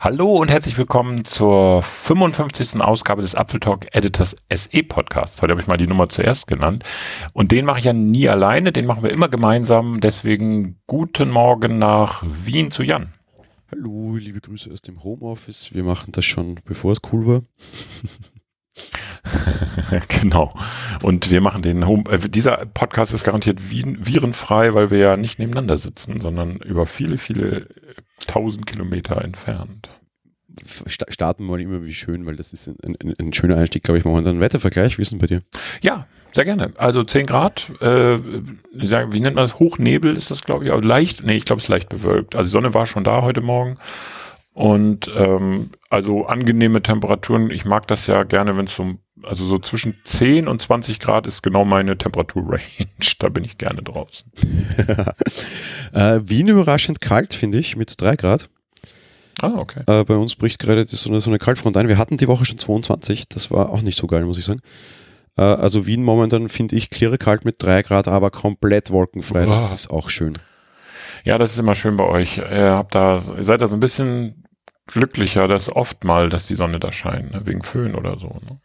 Hallo und herzlich willkommen zur 55. Ausgabe des Apfeltalk Editors SE Podcasts. Heute habe ich mal die Nummer zuerst genannt. Und den mache ich ja nie alleine, den machen wir immer gemeinsam. Deswegen guten Morgen nach Wien zu Jan. Hallo, liebe Grüße aus dem Homeoffice. Wir machen das schon, bevor es cool war. genau. Und wir machen den Home. Äh, dieser Podcast ist garantiert virenfrei, weil wir ja nicht nebeneinander sitzen, sondern über viele, viele tausend Kilometer entfernt. Starten wir mal immer wie schön, weil das ist ein, ein, ein schöner Einstieg, glaube ich. Machen wir dann einen Wettervergleich. Wie ist denn bei dir? Ja, sehr gerne. Also 10 Grad, äh, wie nennt man das? Hochnebel ist das, glaube ich. Also leicht, nee, ich glaube, es ist leicht bewölkt. Also die Sonne war schon da heute Morgen. Und ähm, also angenehme Temperaturen. Ich mag das ja gerne, wenn es so, also so zwischen 10 und 20 Grad ist genau meine Temperaturrange. Da bin ich gerne draußen. äh, Wien überraschend kalt, finde ich, mit 3 Grad. Ah, okay. Äh, bei uns bricht gerade so eine, so eine Kaltfront ein. Wir hatten die Woche schon 22. Das war auch nicht so geil, muss ich sagen. Äh, also Wien momentan finde ich klirre kalt mit 3 Grad, aber komplett wolkenfrei. Wow. Das ist auch schön. Ja, das ist immer schön bei euch. Ihr habt da, ihr seid da so ein bisschen glücklicher, das oft mal, dass die Sonne da scheint, ne? wegen Föhn oder so. Ne?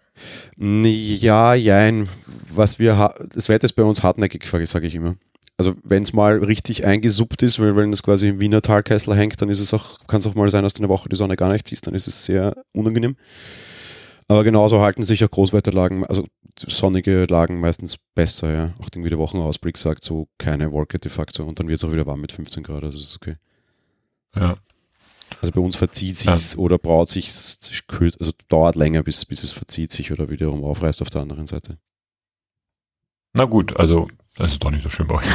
Ja, jein. Was wir, das Wetter ist bei uns hartnäckig, sage ich immer. Also wenn es mal richtig eingesuppt ist, weil wenn es quasi im Wiener Talkessel hängt, dann ist es auch, kann es auch mal sein, dass du eine Woche die Sonne gar nicht siehst, dann ist es sehr unangenehm. Aber genauso halten sich auch Großwetterlagen, also sonnige Lagen meistens besser, ja. Auch irgendwie der Wochenausblick sagt so keine Wolke de facto und dann wird es auch wieder warm mit 15 Grad, also ist okay. Ja. Also bei uns verzieht sich ja. oder braut sich, also dauert länger, bis, bis es verzieht sich oder wiederum aufreißt auf der anderen Seite. Na gut, also das ist doch nicht so schön bei euch.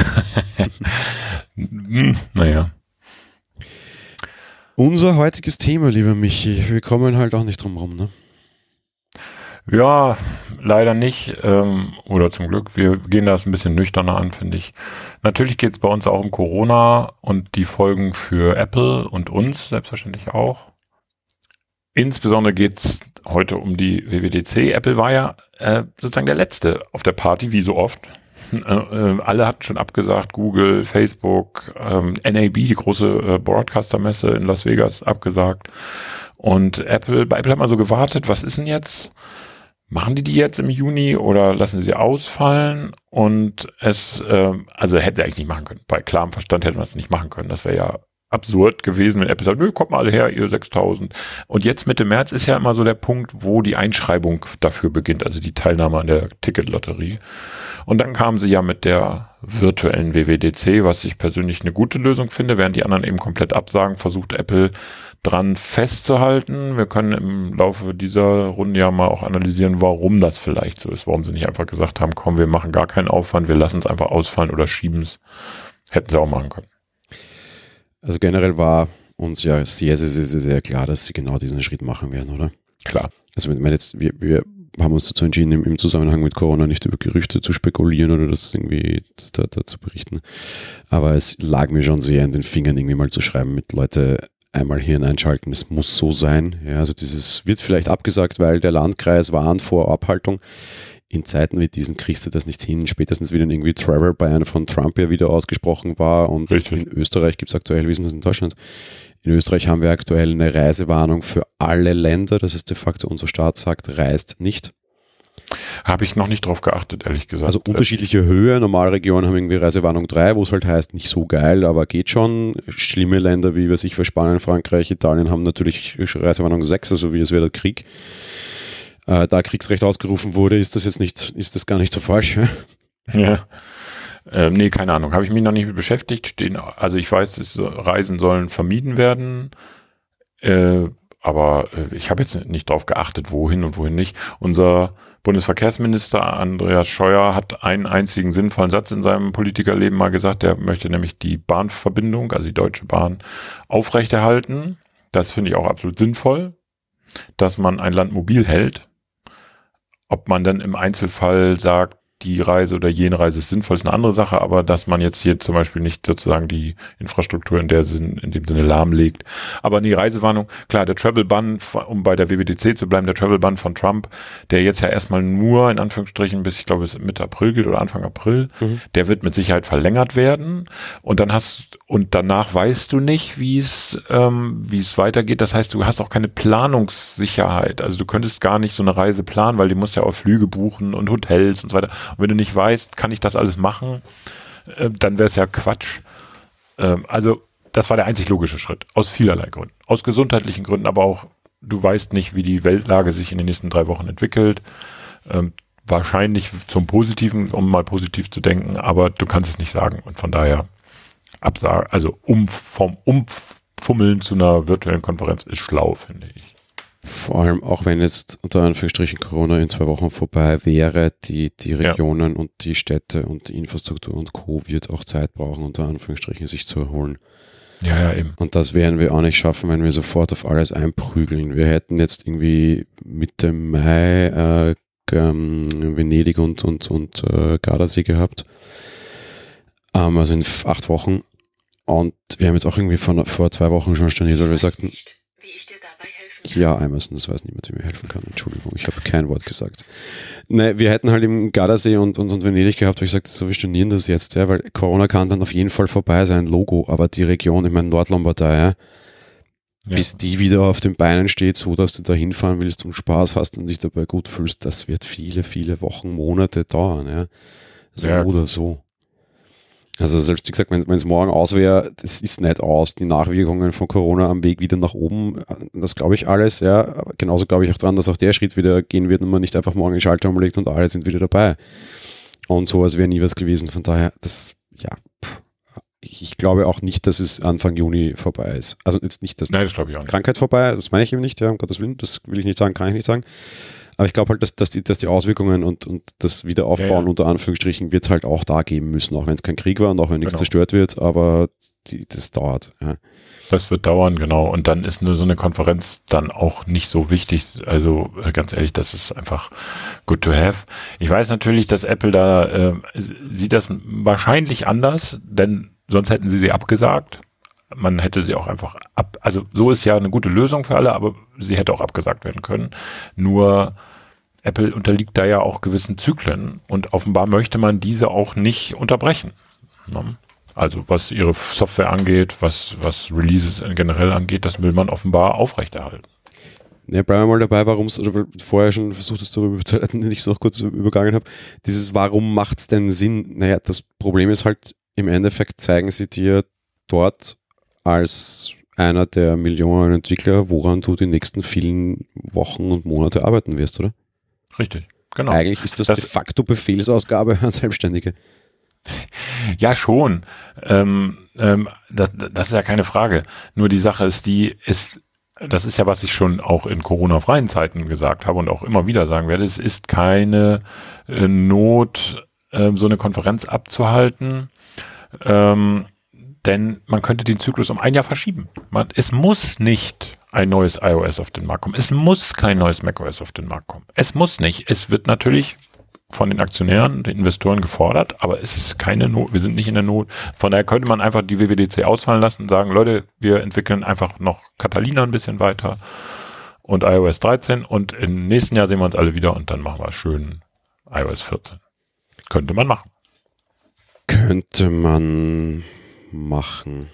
naja. Unser heutiges Thema, lieber Michi, wir kommen halt auch nicht drum rum, ne? Ja, leider nicht. Ähm, oder zum Glück. Wir gehen das ein bisschen nüchterner an, finde ich. Natürlich geht es bei uns auch um Corona und die Folgen für Apple und uns selbstverständlich auch. Insbesondere geht es heute um die WWDC. Apple war ja äh, sozusagen der Letzte auf der Party, wie so oft. Äh, äh, alle hatten schon abgesagt, Google, Facebook, ähm, NAB, die große äh, Broadcaster-Messe in Las Vegas, abgesagt. Und Apple, bei Apple hat man so gewartet, was ist denn jetzt? Machen die die jetzt im Juni oder lassen sie ausfallen? Und es, äh, also hätte er eigentlich nicht machen können. Bei klarem Verstand hätte man es nicht machen können. Das wäre ja absurd gewesen, wenn Apple sagt, nö, kommt mal alle her, ihr 6000. Und jetzt Mitte März ist ja immer so der Punkt, wo die Einschreibung dafür beginnt, also die Teilnahme an der Ticketlotterie. Und dann kamen sie ja mit der virtuellen WWDC, was ich persönlich eine gute Lösung finde, während die anderen eben komplett absagen, versucht Apple dran festzuhalten. Wir können im Laufe dieser Runde ja mal auch analysieren, warum das vielleicht so ist, warum sie nicht einfach gesagt haben, komm, wir machen gar keinen Aufwand, wir lassen es einfach ausfallen oder schieben es. Hätten sie auch machen können. Also generell war uns ja sehr, sehr, sehr, sehr klar, dass sie genau diesen Schritt machen werden, oder? Klar. Also wenn jetzt, wir, wir haben uns dazu entschieden, im, im, Zusammenhang mit Corona nicht über Gerüchte zu spekulieren oder das irgendwie da, da zu berichten. Aber es lag mir schon sehr in den Fingern, irgendwie mal zu schreiben mit Leute, einmal Hirn einschalten, es muss so sein. Ja, also dieses wird vielleicht abgesagt, weil der Landkreis warnt vor Abhaltung. In Zeiten wie diesen kriegst du das nicht hin. Spätestens wie dann irgendwie Travel Ban von Trump ja wieder ausgesprochen war und Richtig. in Österreich gibt es aktuell, wie ist das in Deutschland? In Österreich haben wir aktuell eine Reisewarnung für alle Länder. Das ist de facto unser Staat sagt, reist nicht. Habe ich noch nicht drauf geachtet, ehrlich gesagt. Also unterschiedliche Höhe. Normalregionen haben irgendwie Reisewarnung 3, wo es halt heißt, nicht so geil, aber geht schon. Schlimme Länder wie, was ich für Spanien, Frankreich, Italien haben natürlich Reisewarnung 6, also wie es wäre der Krieg. Äh, da Kriegsrecht ausgerufen wurde, ist das jetzt nicht, ist das gar nicht so falsch. Ja. Ähm, nee, keine Ahnung. Habe ich mich noch nicht mit beschäftigt. Stehen, also ich weiß, dass Reisen sollen vermieden werden. Äh, aber äh, ich habe jetzt nicht darauf geachtet, wohin und wohin nicht. Unser Bundesverkehrsminister Andreas Scheuer hat einen einzigen sinnvollen Satz in seinem Politikerleben mal gesagt. Der möchte nämlich die Bahnverbindung, also die Deutsche Bahn, aufrechterhalten. Das finde ich auch absolut sinnvoll, dass man ein Land mobil hält. Ob man dann im Einzelfall sagt, die Reise oder jene Reise ist sinnvoll, ist eine andere Sache, aber dass man jetzt hier zum Beispiel nicht sozusagen die Infrastruktur in der Sinn, in dem Sinne lahmlegt. Aber die Reisewarnung, klar, der Travel Ban, um bei der WWDC zu bleiben, der Travel Ban von Trump, der jetzt ja erstmal nur in Anführungsstrichen bis, ich glaube, bis Mitte April gilt oder Anfang April, mhm. der wird mit Sicherheit verlängert werden. Und dann hast, und danach weißt du nicht, wie es, ähm, wie es weitergeht. Das heißt, du hast auch keine Planungssicherheit. Also du könntest gar nicht so eine Reise planen, weil die musst ja auch Flüge buchen und Hotels und so weiter. Und wenn du nicht weißt, kann ich das alles machen, äh, dann wäre es ja Quatsch. Ähm, also das war der einzig logische Schritt, aus vielerlei Gründen. Aus gesundheitlichen Gründen, aber auch, du weißt nicht, wie die Weltlage sich in den nächsten drei Wochen entwickelt. Ähm, wahrscheinlich zum Positiven, um mal positiv zu denken, aber du kannst es nicht sagen. Und von daher absagen, also um, vom Umfummeln zu einer virtuellen Konferenz ist schlau, finde ich. Vor allem auch wenn jetzt unter Anführungsstrichen Corona in zwei Wochen vorbei wäre, die, die Regionen ja. und die Städte und die Infrastruktur und Co. wird auch Zeit brauchen, unter Anführungsstrichen sich zu erholen. Ja, ja, eben. Und das werden wir auch nicht schaffen, wenn wir sofort auf alles einprügeln. Wir hätten jetzt irgendwie Mitte Mai äh, ähm, Venedig und, und, und äh, Gardasee gehabt. Ähm, also in acht Wochen. Und wir haben jetzt auch irgendwie vor, vor zwei Wochen schon storniert, weil wir sagten. Nicht, wie ich dir ja, Emerson, das weiß niemand, der mir helfen kann. Entschuldigung, ich habe kein Wort gesagt. Ne, wir hätten halt im Gardasee und, und, und Venedig gehabt, wo ich sagte, so, wir stornieren das jetzt, ja, weil Corona kann dann auf jeden Fall vorbei sein, Logo, aber die Region, ich meine Nordlombardei, ja, ja. bis die wieder auf den Beinen steht, so dass du da hinfahren willst und Spaß hast und dich dabei gut fühlst, das wird viele, viele Wochen, Monate dauern, ja. So ja. oder so. Also selbst wie gesagt, wenn es morgen aus wäre, das ist nicht aus. Die Nachwirkungen von Corona am Weg wieder nach oben, das glaube ich alles, ja. Genauso glaube ich auch dran, dass auch der Schritt wieder gehen wird und man nicht einfach morgen den Schalter umlegt und alle sind wieder dabei. Und so, als wäre nie was gewesen. Von daher, das, ja, ich glaube auch nicht, dass es Anfang Juni vorbei ist. Also jetzt nicht, dass Nein, das ich auch nicht. Krankheit vorbei, das meine ich eben nicht, ja, um Gottes Willen, das will ich nicht sagen, kann ich nicht sagen. Aber ich glaube halt, dass, dass, die, dass die Auswirkungen und, und das Wiederaufbauen ja, ja. unter Anführungsstrichen wird es halt auch da geben müssen, auch wenn es kein Krieg war und auch wenn nichts genau. zerstört wird, aber die, das dauert. Ja. Das wird dauern, genau. Und dann ist nur so eine Konferenz dann auch nicht so wichtig. Also äh, ganz ehrlich, das ist einfach good to have. Ich weiß natürlich, dass Apple da äh, sieht das wahrscheinlich anders, denn sonst hätten sie sie abgesagt man hätte sie auch einfach ab, also so ist ja eine gute Lösung für alle, aber sie hätte auch abgesagt werden können. Nur Apple unterliegt da ja auch gewissen Zyklen und offenbar möchte man diese auch nicht unterbrechen. Ne? Also was ihre Software angeht, was, was Releases generell angeht, das will man offenbar aufrechterhalten. Ja, bleiben wir mal dabei, warum es, vorher schon versucht es darüber zu leiten, ich es noch kurz übergangen habe. Dieses, warum macht es denn Sinn? Naja, das Problem ist halt, im Endeffekt zeigen sie dir dort als einer der Millionen Entwickler, woran du die nächsten vielen Wochen und Monate arbeiten wirst, oder? Richtig, genau. Eigentlich ist das, das de facto Befehlsausgabe an Selbstständige. Ja, schon. Ähm, ähm, das, das ist ja keine Frage. Nur die Sache ist die, ist, das ist ja, was ich schon auch in Corona-freien Zeiten gesagt habe und auch immer wieder sagen werde, es ist keine äh, Not, äh, so eine Konferenz abzuhalten. Ähm, denn man könnte den Zyklus um ein Jahr verschieben. Man, es muss nicht ein neues iOS auf den Markt kommen. Es muss kein neues macOS auf den Markt kommen. Es muss nicht. Es wird natürlich von den Aktionären, den Investoren gefordert, aber es ist keine Not, wir sind nicht in der Not. Von daher könnte man einfach die WWDC ausfallen lassen und sagen, Leute, wir entwickeln einfach noch Catalina ein bisschen weiter und iOS 13 und im nächsten Jahr sehen wir uns alle wieder und dann machen wir schön iOS 14. Könnte man machen. Könnte man machen.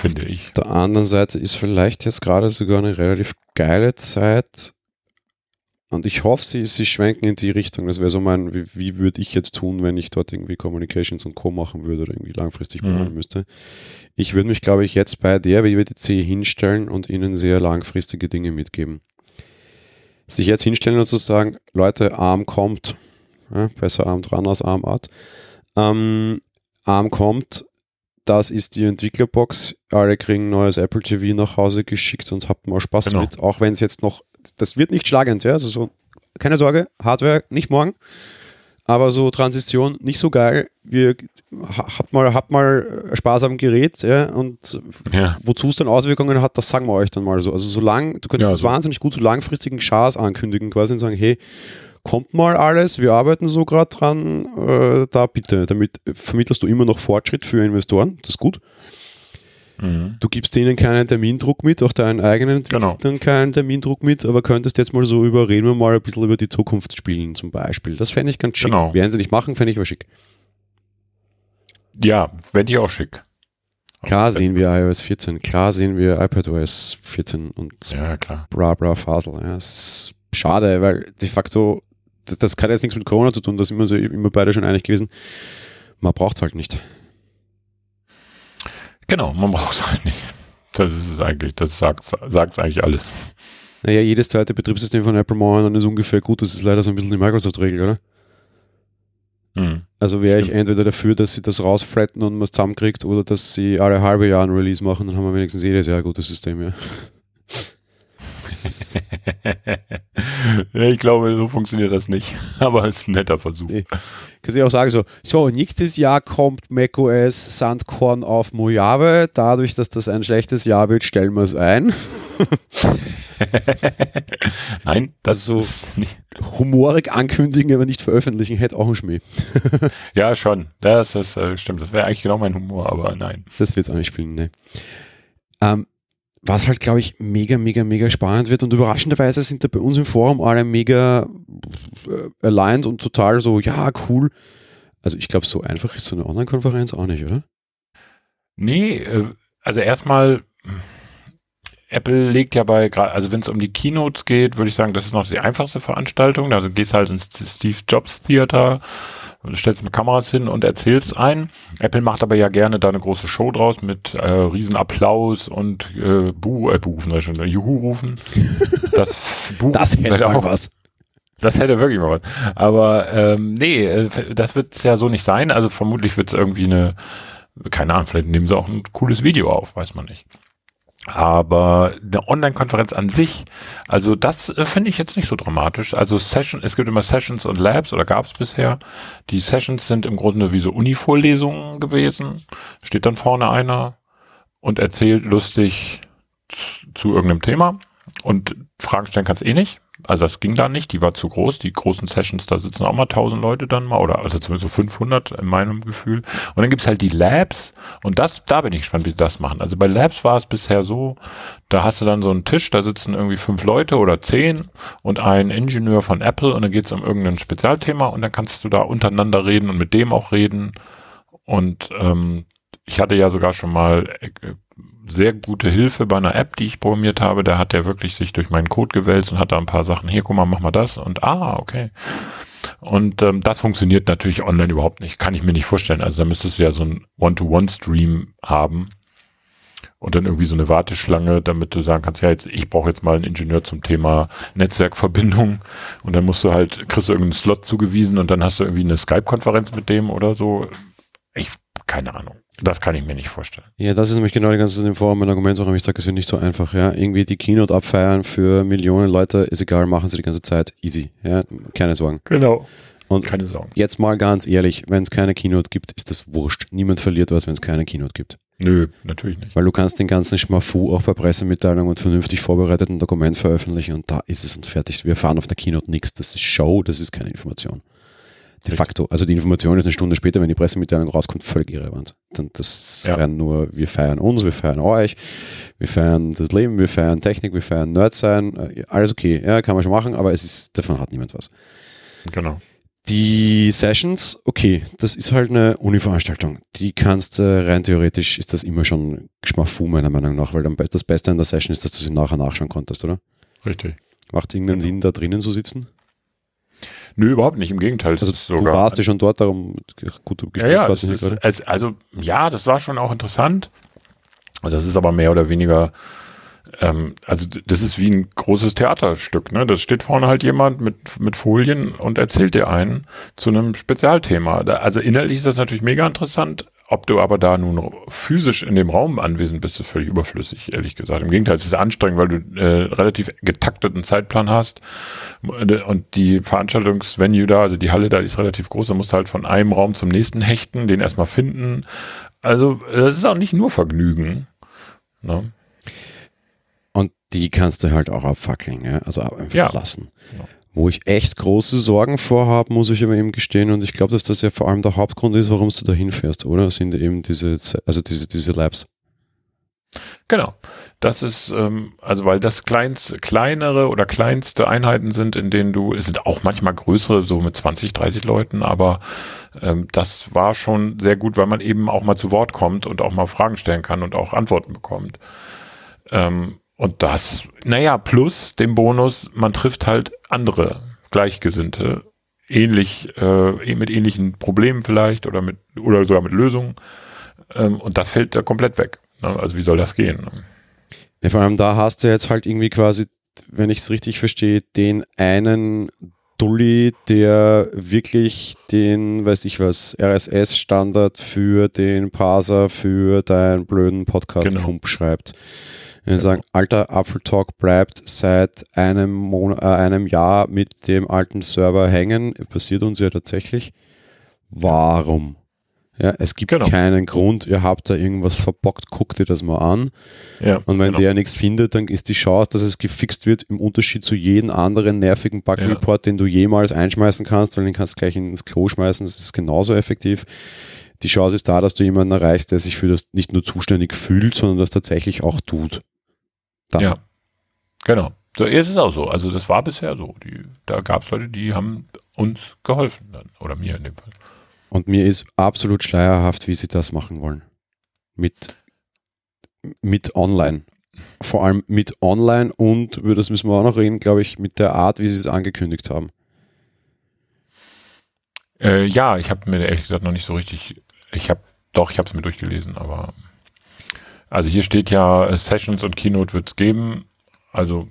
Finde ich. Auf der anderen Seite ist vielleicht jetzt gerade sogar eine relativ geile Zeit. Und ich hoffe, sie, sie schwenken in die Richtung. Das wäre so mein, wie, wie würde ich jetzt tun, wenn ich dort irgendwie Communications und Co. machen würde oder irgendwie langfristig planen mhm. müsste. Ich würde mich, glaube ich, jetzt bei der WWDC hinstellen und ihnen sehr langfristige Dinge mitgeben. Sich jetzt hinstellen und zu sagen, Leute, Arm kommt. Ja, besser Arm dran als Armart. Ähm, Arm kommt, das ist die Entwicklerbox. Alle kriegen neues Apple TV nach Hause geschickt und habt mal Spaß genau. mit. Auch wenn es jetzt noch, das wird nicht schlagend, ja. Also so, keine Sorge, Hardware nicht morgen. Aber so Transition nicht so geil. Wir habt mal, habt mal Spaß am Gerät, ja, und ja. wozu es dann Auswirkungen hat, das sagen wir euch dann mal so. Also solange, du könntest ja, das so. wahnsinnig gut so langfristigen Chars ankündigen quasi und sagen, hey, kommt mal alles, wir arbeiten so gerade dran, äh, da bitte, damit vermittelst du immer noch Fortschritt für Investoren, das ist gut. Mhm. Du gibst denen keinen Termindruck mit, auch deinen eigenen Genau. Entwicklern keinen Termindruck mit, aber könntest jetzt mal so über, reden wir mal ein bisschen über die Zukunft spielen zum Beispiel. Das fände ich ganz schick. Genau. Werden sie nicht machen, fände ich aber schick. Ja, fände ich auch schick. Klar sehen wir iOS 14, klar sehen wir iPadOS 14 und Ja, klar. bra bra Fasel. Ja, es ist schade, weil de facto, das, hat jetzt nichts mit Corona zu tun, da sind wir uns immer beide schon einig gewesen. Man braucht es halt nicht. Genau, man braucht es halt nicht. Das ist es eigentlich, das sagt es eigentlich alles. Naja, jedes zweite Betriebssystem von Apple momentan ist ungefähr gut, das ist leider so ein bisschen die Microsoft-Regel, oder? Mhm. Also wäre ich entweder dafür, dass sie das rausfretten und man es zusammenkriegt oder dass sie alle halbe Jahr ein Release machen, dann haben wir wenigstens jedes Jahr ein gutes System, ja. Ich glaube, so funktioniert das nicht. Aber es ist ein netter Versuch. Nee. kannst du auch sagen so, so, nächstes Jahr kommt macOS Sandkorn auf Mojave, dadurch, dass das ein schlechtes Jahr wird, stellen wir es ein. Nein, das ist nicht. Humorig ankündigen, aber nicht veröffentlichen, hätte auch ein Schmäh. Ja, schon. Das ist, äh, stimmt. Das wäre eigentlich genau mein Humor, aber nein. Das wird es auch nicht spielen, ne. Ähm, was halt, glaube ich, mega, mega, mega spannend wird und überraschenderweise sind da bei uns im Forum alle mega äh, aligned und total so, ja, cool. Also ich glaube, so einfach ist so eine Online-Konferenz auch nicht, oder? Nee, äh, also erstmal, Apple legt ja bei, also wenn es um die Keynotes geht, würde ich sagen, das ist noch die einfachste Veranstaltung. Also gehst halt ins Steve Jobs Theater, stellst mal Kameras hin und erzählst ein. Apple macht aber ja gerne da eine große Show draus mit äh, riesen Applaus und äh, Bu, äh, Bufen, äh, schon, äh, Juhu-Rufen. Das, Bu Das hätte auch was. das hätte wirklich mal was. Aber ähm, nee, äh, das wird es ja so nicht sein. Also vermutlich wird es irgendwie eine, keine Ahnung, vielleicht nehmen sie auch ein cooles Video auf, weiß man nicht. Aber eine Online-Konferenz an sich, also das äh, finde ich jetzt nicht so dramatisch. Also Session, es gibt immer Sessions und Labs oder gab es bisher. Die Sessions sind im Grunde wie so Uni-Vorlesungen gewesen. Steht dann vorne einer und erzählt lustig zu, zu irgendeinem Thema und Fragen stellen kannst eh nicht. Also das ging da nicht, die war zu groß. Die großen Sessions, da sitzen auch mal 1000 Leute dann mal oder also zumindest so 500 in meinem Gefühl. Und dann gibt's halt die Labs und das, da bin ich gespannt, wie sie das machen. Also bei Labs war es bisher so, da hast du dann so einen Tisch, da sitzen irgendwie fünf Leute oder zehn und ein Ingenieur von Apple und dann geht's um irgendein Spezialthema und dann kannst du da untereinander reden und mit dem auch reden. Und ähm, ich hatte ja sogar schon mal äh, sehr gute Hilfe bei einer App, die ich programmiert habe. Da hat der wirklich sich durch meinen Code gewälzt und hat da ein paar Sachen. Hier, guck mal, mach mal das. Und ah, okay. Und ähm, das funktioniert natürlich online überhaupt nicht. Kann ich mir nicht vorstellen. Also da müsstest du ja so einen One-to-One-Stream haben und dann irgendwie so eine Warteschlange, damit du sagen kannst, ja, jetzt, ich brauche jetzt mal einen Ingenieur zum Thema Netzwerkverbindung und dann musst du halt, kriegst du irgendeinen Slot zugewiesen und dann hast du irgendwie eine Skype-Konferenz mit dem oder so. Ich, keine Ahnung. Das kann ich mir nicht vorstellen. Ja, das ist nämlich genau die ganze im Forum mein Argument, warum ich sage, es wird nicht so einfach. Ja, irgendwie die Keynote abfeiern für Millionen Leute ist egal, machen sie die ganze Zeit easy. Ja, keine Sorgen. Genau. Und Keine Sorgen. jetzt mal ganz ehrlich, wenn es keine Keynote gibt, ist das wurscht. Niemand verliert was, wenn es keine Keynote gibt. Nö, natürlich nicht. Weil du kannst den ganzen Schmafu auch bei Pressemitteilungen und vernünftig vorbereiteten Dokument veröffentlichen und da ist es und fertig. Wir erfahren auf der Keynote nichts. Das ist Show, das ist keine Information. De facto. Also die Information ist eine Stunde später, wenn die Pressemitteilung rauskommt, völlig irrelevant. Dann das Ja. wären nur, wir feiern uns, wir feiern euch, wir feiern das Leben, wir feiern Technik, wir feiern Nerd sein. Äh, Alles okay, ja, kann man schon machen, aber es ist, davon hat niemand was. Genau. Die Sessions, okay, das ist halt eine Uni-Veranstaltung. Die kannst rein theoretisch, ist das immer schon Geschmafu meiner Meinung nach, weil dann das Beste an der Session ist, dass du sie nachher nachschauen konntest, oder? Richtig. Macht es irgendeinen Genau. Sinn, da drinnen zu sitzen? Nö, überhaupt nicht. Im Gegenteil. es Also ist du warst ja schon dort, darum gute ja, ja, es gerade. es, also ja, das war schon auch interessant. Also Das ist aber mehr oder weniger, ähm, also das ist wie ein großes Theaterstück. Ne? Das steht vorne halt jemand mit, mit Folien und erzählt dir einen zu einem Spezialthema. Da, also inhaltlich ist das natürlich mega interessant. Ob du aber da nun physisch in dem Raum anwesend bist, ist völlig überflüssig, ehrlich gesagt. Im Gegenteil, es ist anstrengend, weil du äh, relativ getakteten Zeitplan hast und die Veranstaltungsvenue da, also die Halle da, die ist relativ groß, da musst du halt von einem Raum zum nächsten hechten, den erstmal finden. Also das ist auch nicht nur Vergnügen. Ne? Und die kannst du halt auch abfackeln, ja? also einfach Ja. lassen. Ja. Wo ich echt große Sorgen vorhabe, muss ich aber eben gestehen. Und ich glaube, dass das ja vor allem der Hauptgrund ist, warum du da hinfährst, oder? Sind eben diese, also diese, diese Labs. Genau. Das ist, ähm, also weil das kleinst, kleinere oder kleinste Einheiten sind, in denen du, es sind auch manchmal größere, so mit 20, 30 Leuten, aber ähm, das war schon sehr gut, weil man eben auch mal zu Wort kommt und auch mal Fragen stellen kann und auch Antworten bekommt. Ähm, und das, naja, plus dem Bonus, man trifft halt andere Gleichgesinnte, ähnlich, äh, mit ähnlichen Problemen vielleicht oder mit, oder sogar mit Lösungen. Ähm, und das fällt da komplett weg. Ne? Also wie soll das gehen? Ja, vor allem da hast du jetzt halt irgendwie quasi, wenn ich es richtig verstehe, den einen Dulli, der wirklich den, weiß ich was, RSS-Standard für den Parser, für deinen blöden Podcast-Pump genau. schreibt. Wir genau. sagen, alter Apfeltalk bleibt seit einem, Monat, äh, einem Jahr mit dem alten Server hängen. Passiert uns ja tatsächlich. Warum? Ja, es gibt genau. keinen Grund, ihr habt da irgendwas verbockt, guckt dir das mal an. Ja, und wenn genau. der nichts findet, dann ist die Chance, dass es gefixt wird, im Unterschied zu jedem anderen nervigen Bug-Report, ja. den du jemals einschmeißen kannst, weil den kannst du gleich ins Klo schmeißen, das ist genauso effektiv. Die Chance ist da, dass du jemanden erreichst, der sich für das nicht nur zuständig fühlt, sondern das tatsächlich auch tut. Dann. Ja, genau. So ist es auch so. Also das war bisher so. Die, da gab es Leute, die haben uns geholfen dann. Oder mir in dem Fall. Und mir ist absolut schleierhaft, wie sie das machen wollen. Mit, mit online. Vor allem mit online und, über das müssen wir auch noch reden, glaube ich, mit der Art, wie sie es angekündigt haben. Äh, ja, ich habe mir ehrlich gesagt noch nicht so richtig, ich habe, doch, ich habe es mir durchgelesen, aber also hier steht ja, Sessions und Keynote wird es geben. Also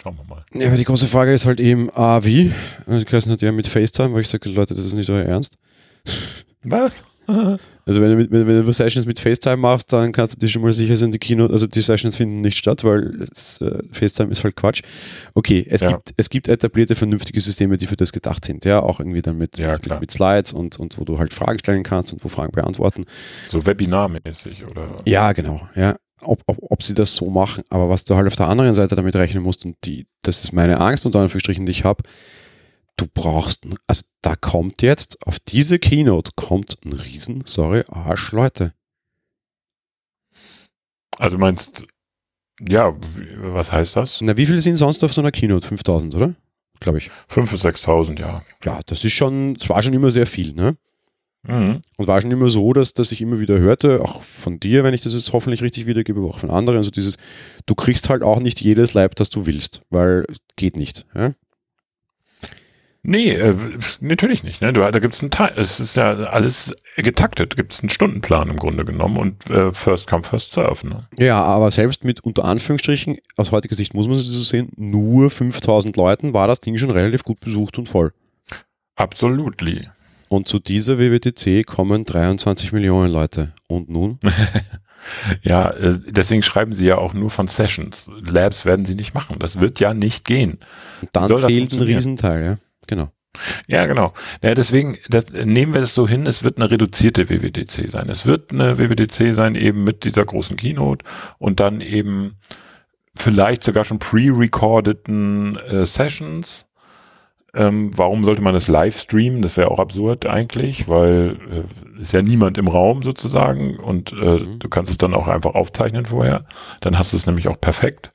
Schauen wir mal. Ja, aber die große Frage ist halt eben, ah, wie? Also Kirsten hat ja mit FaceTime, weil ich sage, Leute, das ist nicht euer Ernst. Was? Also wenn du, mit, wenn, du Sessions mit FaceTime machst, dann kannst du dir schon mal sicher sein, die Kino, also die Sessions finden nicht statt, weil es, äh, FaceTime ist halt Quatsch. Okay, es, ja. gibt, es gibt etablierte, vernünftige Systeme, die für das gedacht sind, ja, auch irgendwie dann mit, ja, mit, mit, Slides und, und wo du halt Fragen stellen kannst und wo Fragen beantworten. So webinarmäßig, oder? Ja, genau, ja ob, ob, ob sie das so machen. Aber was du halt auf der anderen Seite damit rechnen musst, und die, das ist meine Angst unter Anführungsstrichen, die ich habe, du brauchst, also da kommt jetzt, auf diese Keynote kommt ein riesen, sorry, Arsch, Leute. Also meinst, ja, was heißt das? Na, wie viele sind sonst auf so einer Keynote? 5000, oder? Glaube ich. 5.000 bis 6.000, ja. Ja, das ist schon, es war schon immer sehr viel, ne? Mhm. Und war schon immer so, dass, dass ich immer wieder hörte, auch von dir, wenn ich das jetzt hoffentlich richtig wiedergebe, aber auch von anderen, so dieses, du kriegst halt auch nicht jedes Leib, das du willst, weil geht nicht. Ja? Nee, äh, natürlich nicht. Ne? Du, da gibt es einen Teil, es ist ja alles getaktet, gibt es einen Stundenplan im Grunde genommen und äh, First Come, First Serve. Ne? Ja, aber selbst mit unter Anführungsstrichen, aus heutiger Sicht muss man es so sehen, nur 5000 Leuten war das Ding schon relativ gut besucht und voll. Absolutely. Und zu dieser WWDC kommen 23 Millionen Leute. Und nun? ja, äh, deswegen schreiben sie ja auch nur von Sessions. Labs werden sie nicht machen. Das wird ja nicht gehen. Dann fehlt ein Riesenteil, ja. Genau. Ja, genau. Ja, deswegen das, nehmen wir es so hin, es wird eine reduzierte WWDC sein. Es wird eine WWDC sein, eben mit dieser großen Keynote und dann eben vielleicht sogar schon pre-recordeten äh, Sessions ähm, warum sollte man das live streamen? Das wäre auch absurd eigentlich, weil äh, ist ja niemand im Raum sozusagen und äh, mhm. du kannst es dann auch einfach aufzeichnen vorher. Dann hast du es nämlich auch perfekt.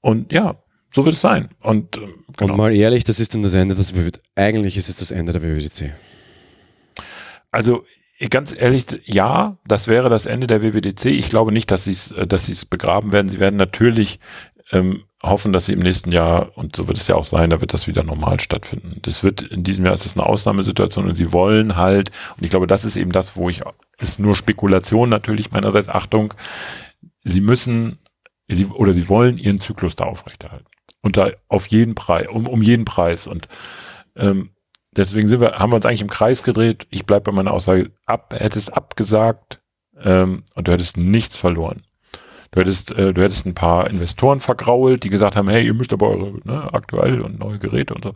Und ja, so wird es sein. Und, äh, genau. und mal ehrlich, das ist dann das Ende, das wird, eigentlich ist es das Ende der WWDC. Also ganz ehrlich, ja, das wäre das Ende der WWDC. Ich glaube nicht, dass sie es, äh, dass begraben werden. Sie werden natürlich ähm, hoffen, dass sie im nächsten Jahr, und so wird es ja auch sein, da wird das wieder normal stattfinden. Das wird, in diesem Jahr ist das eine Ausnahmesituation und sie wollen halt, und ich glaube, das ist eben das, wo ich, ist nur Spekulation natürlich meinerseits, Achtung, sie müssen, sie, oder sie wollen ihren Zyklus da aufrechterhalten. Da auf jeden Preis, um, um jeden Preis. Und ähm, deswegen sind wir, haben wir uns eigentlich im Kreis gedreht. Ich bleibe bei meiner Aussage, ab, hättest abgesagt ähm, und du hättest nichts verloren. Du hättest, äh, du hättest ein paar Investoren vergrault, die gesagt haben, hey, ihr müsst aber eure ne, aktuell und neue Geräte und so.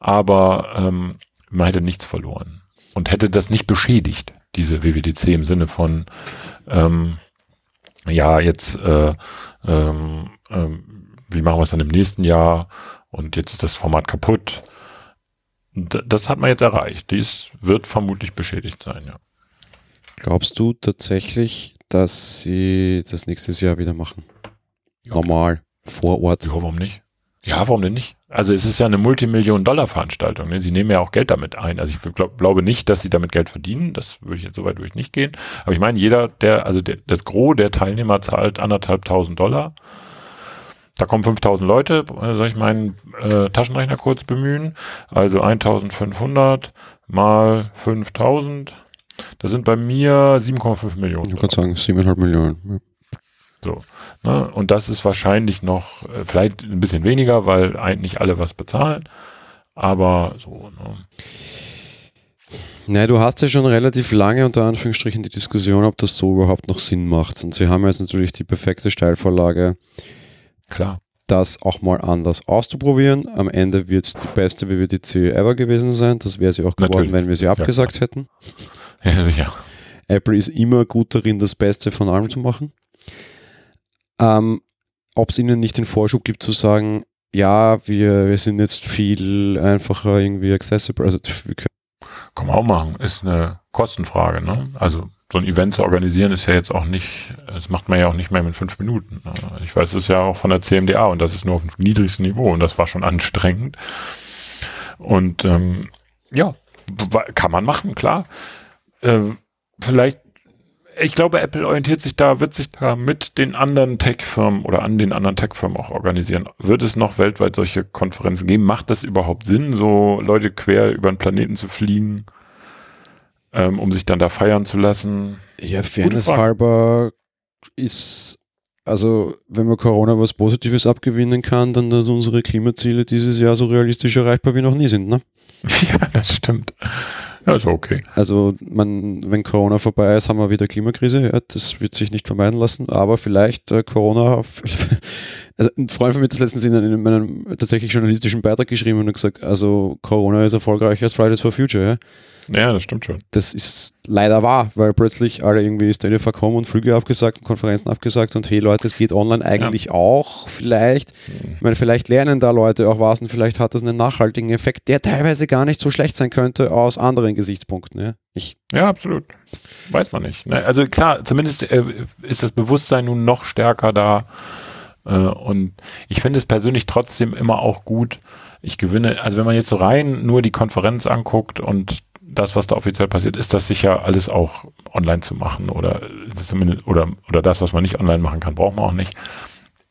Aber ähm, man hätte nichts verloren und hätte das nicht beschädigt, diese WWDC im Sinne von, ähm, ja, jetzt, äh, ähm, ähm, wie machen wir es dann im nächsten Jahr Und jetzt ist das Format kaputt. Das hat man jetzt erreicht. Dies wird vermutlich beschädigt sein, ja. Glaubst du tatsächlich, dass sie das nächstes Jahr wieder machen? Ja. Normal, vor Ort. Ja, warum nicht? Ja, warum denn nicht? Also es ist ja eine Multimillionen-Dollar-Veranstaltung. Ne? Sie nehmen ja auch Geld damit ein. Also ich glaub, glaube nicht, dass sie damit Geld verdienen. Das würde ich jetzt so weit durch nicht gehen. Aber ich meine, jeder, der, also der, das Gros der Teilnehmer zahlt anderthalbtausend Dollar. Da kommen 5000 Leute. Soll ich meinen äh, Taschenrechner kurz bemühen? Also 1500 mal 5000. Das sind bei mir 7,5 Millionen. Ich kann sagen, 7,5 Millionen. Ja. So. Ne? Und das ist wahrscheinlich noch, äh, vielleicht ein bisschen weniger, weil eigentlich alle was bezahlen. Aber so, ne? Naja, du hast ja schon relativ lange unter Anführungsstrichen die Diskussion, ob das so überhaupt noch Sinn macht. Und sie haben jetzt natürlich die perfekte Steilvorlage. Klar. Das auch mal anders auszuprobieren. Am Ende wird es die beste WWDC ever gewesen sein. Das wäre sie auch geworden, natürlich. wenn wir sie abgesagt ja, hätten. Ja, sicher. Apple ist immer gut darin, das Beste von allem zu machen. Ähm, Ob es ihnen nicht den Vorschub gibt zu sagen, ja, wir, wir sind jetzt viel einfacher irgendwie accessible. Also wir können kann man auch machen. Ist eine Kostenfrage. Ne? Also so ein Event zu organisieren ist ja jetzt auch nicht, das macht man ja auch nicht mehr mit fünf Minuten. Ne? Ich weiß es ja auch von der CMDA und das ist nur auf dem niedrigsten Niveau und das war schon anstrengend. Und ähm, ja, kann man machen, klar. Äh, vielleicht ich glaube, Apple orientiert sich da, wird sich da mit den anderen Tech-Firmen oder an den anderen Tech-Firmen auch organisieren. Wird es noch weltweit solche Konferenzen geben? Macht das überhaupt Sinn, so Leute quer über den Planeten zu fliegen, ähm, um sich dann da feiern zu lassen? Ja, Fairness halber ist, also wenn man Corona was Positives abgewinnen kann, dann dass unsere Klimaziele dieses Jahr so realistisch erreichbar wie noch nie sind, ne? Ja, das stimmt. Ja, ist okay. Also, man, wenn Corona vorbei ist, haben wir wieder Klimakrise. Ja, das wird sich nicht vermeiden lassen, aber vielleicht äh, Corona. Also, ein Freund von mir hat das letztens in einem, in einem tatsächlich journalistischen Beitrag geschrieben und gesagt, also Corona ist erfolgreicher als Fridays for Future. Ja? Ja, das stimmt schon. Das ist leider wahr, weil plötzlich alle irgendwie Stelle verkommen und Flüge abgesagt und Konferenzen abgesagt und hey Leute, es geht online eigentlich ja. auch vielleicht. Mhm. Ich meine, vielleicht lernen da Leute auch was und vielleicht hat das einen nachhaltigen Effekt, der teilweise gar nicht so schlecht sein könnte aus anderen Gesichtspunkten. Ja, ich. ja absolut. Weiß man nicht. Ne? Also klar, zumindest äh, ist das Bewusstsein nun noch stärker da. Äh, und ich finde es persönlich trotzdem immer auch gut, ich gewinne, also wenn man jetzt so rein nur die Konferenz anguckt und das, was da offiziell passiert, ist das sicher alles auch online zu machen oder zumindest oder oder das, was man nicht online machen kann, braucht man auch nicht.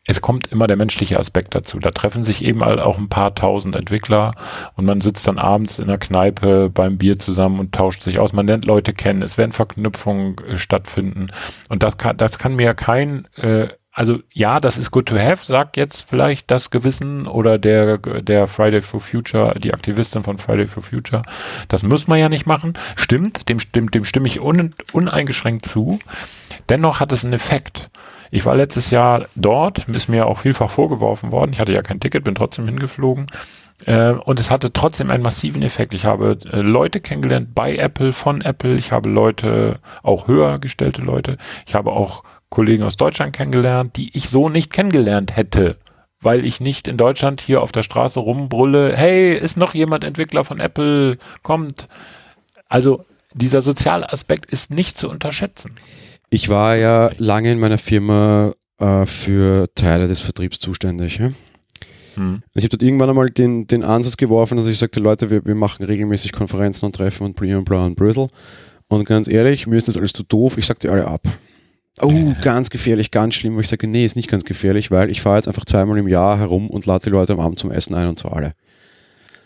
Es kommt immer der menschliche Aspekt dazu. Da treffen sich eben auch ein paar tausend Entwickler und man sitzt dann abends in der Kneipe beim Bier zusammen und tauscht sich aus. Man lernt Leute kennen. Es werden Verknüpfungen äh, stattfinden und das kann das kann mir kein äh, also ja, das ist good to have, sagt jetzt vielleicht das Gewissen oder der, der Friday for Future, die Aktivistin von Friday for Future. Das muss man ja nicht machen. Stimmt, dem, dem, dem stimme ich un, uneingeschränkt zu. Dennoch hat es einen Effekt. Ich war letztes Jahr dort, ist mir auch vielfach vorgeworfen worden. Ich hatte ja kein Ticket, bin trotzdem hingeflogen. Äh, und es hatte trotzdem einen massiven Effekt. Ich habe äh, Leute kennengelernt bei Apple, von Apple. Ich habe Leute, auch höher gestellte Leute. Ich habe auch Kollegen aus Deutschland kennengelernt, die ich so nicht kennengelernt hätte, weil ich nicht in Deutschland hier auf der Straße rumbrülle, hey, ist noch jemand Entwickler von Apple, kommt. Also dieser soziale Aspekt ist nicht zu unterschätzen. Ich war ja lange in meiner Firma äh, für Teile des Vertriebs zuständig. Ja? Hm. Ich habe dort irgendwann einmal den, den Ansatz geworfen, dass ich sagte, Leute, wir, wir machen regelmäßig Konferenzen und Treffen und Pre und Blau und Brüssel. Und ganz ehrlich, mir ist das alles zu doof, ich sagte alle ab. Oh, ganz gefährlich, ganz schlimm. Wo ich sage, nee, ist nicht ganz gefährlich, weil ich fahre jetzt einfach zweimal im Jahr herum und lade die Leute am Abend zum Essen ein und zwar alle.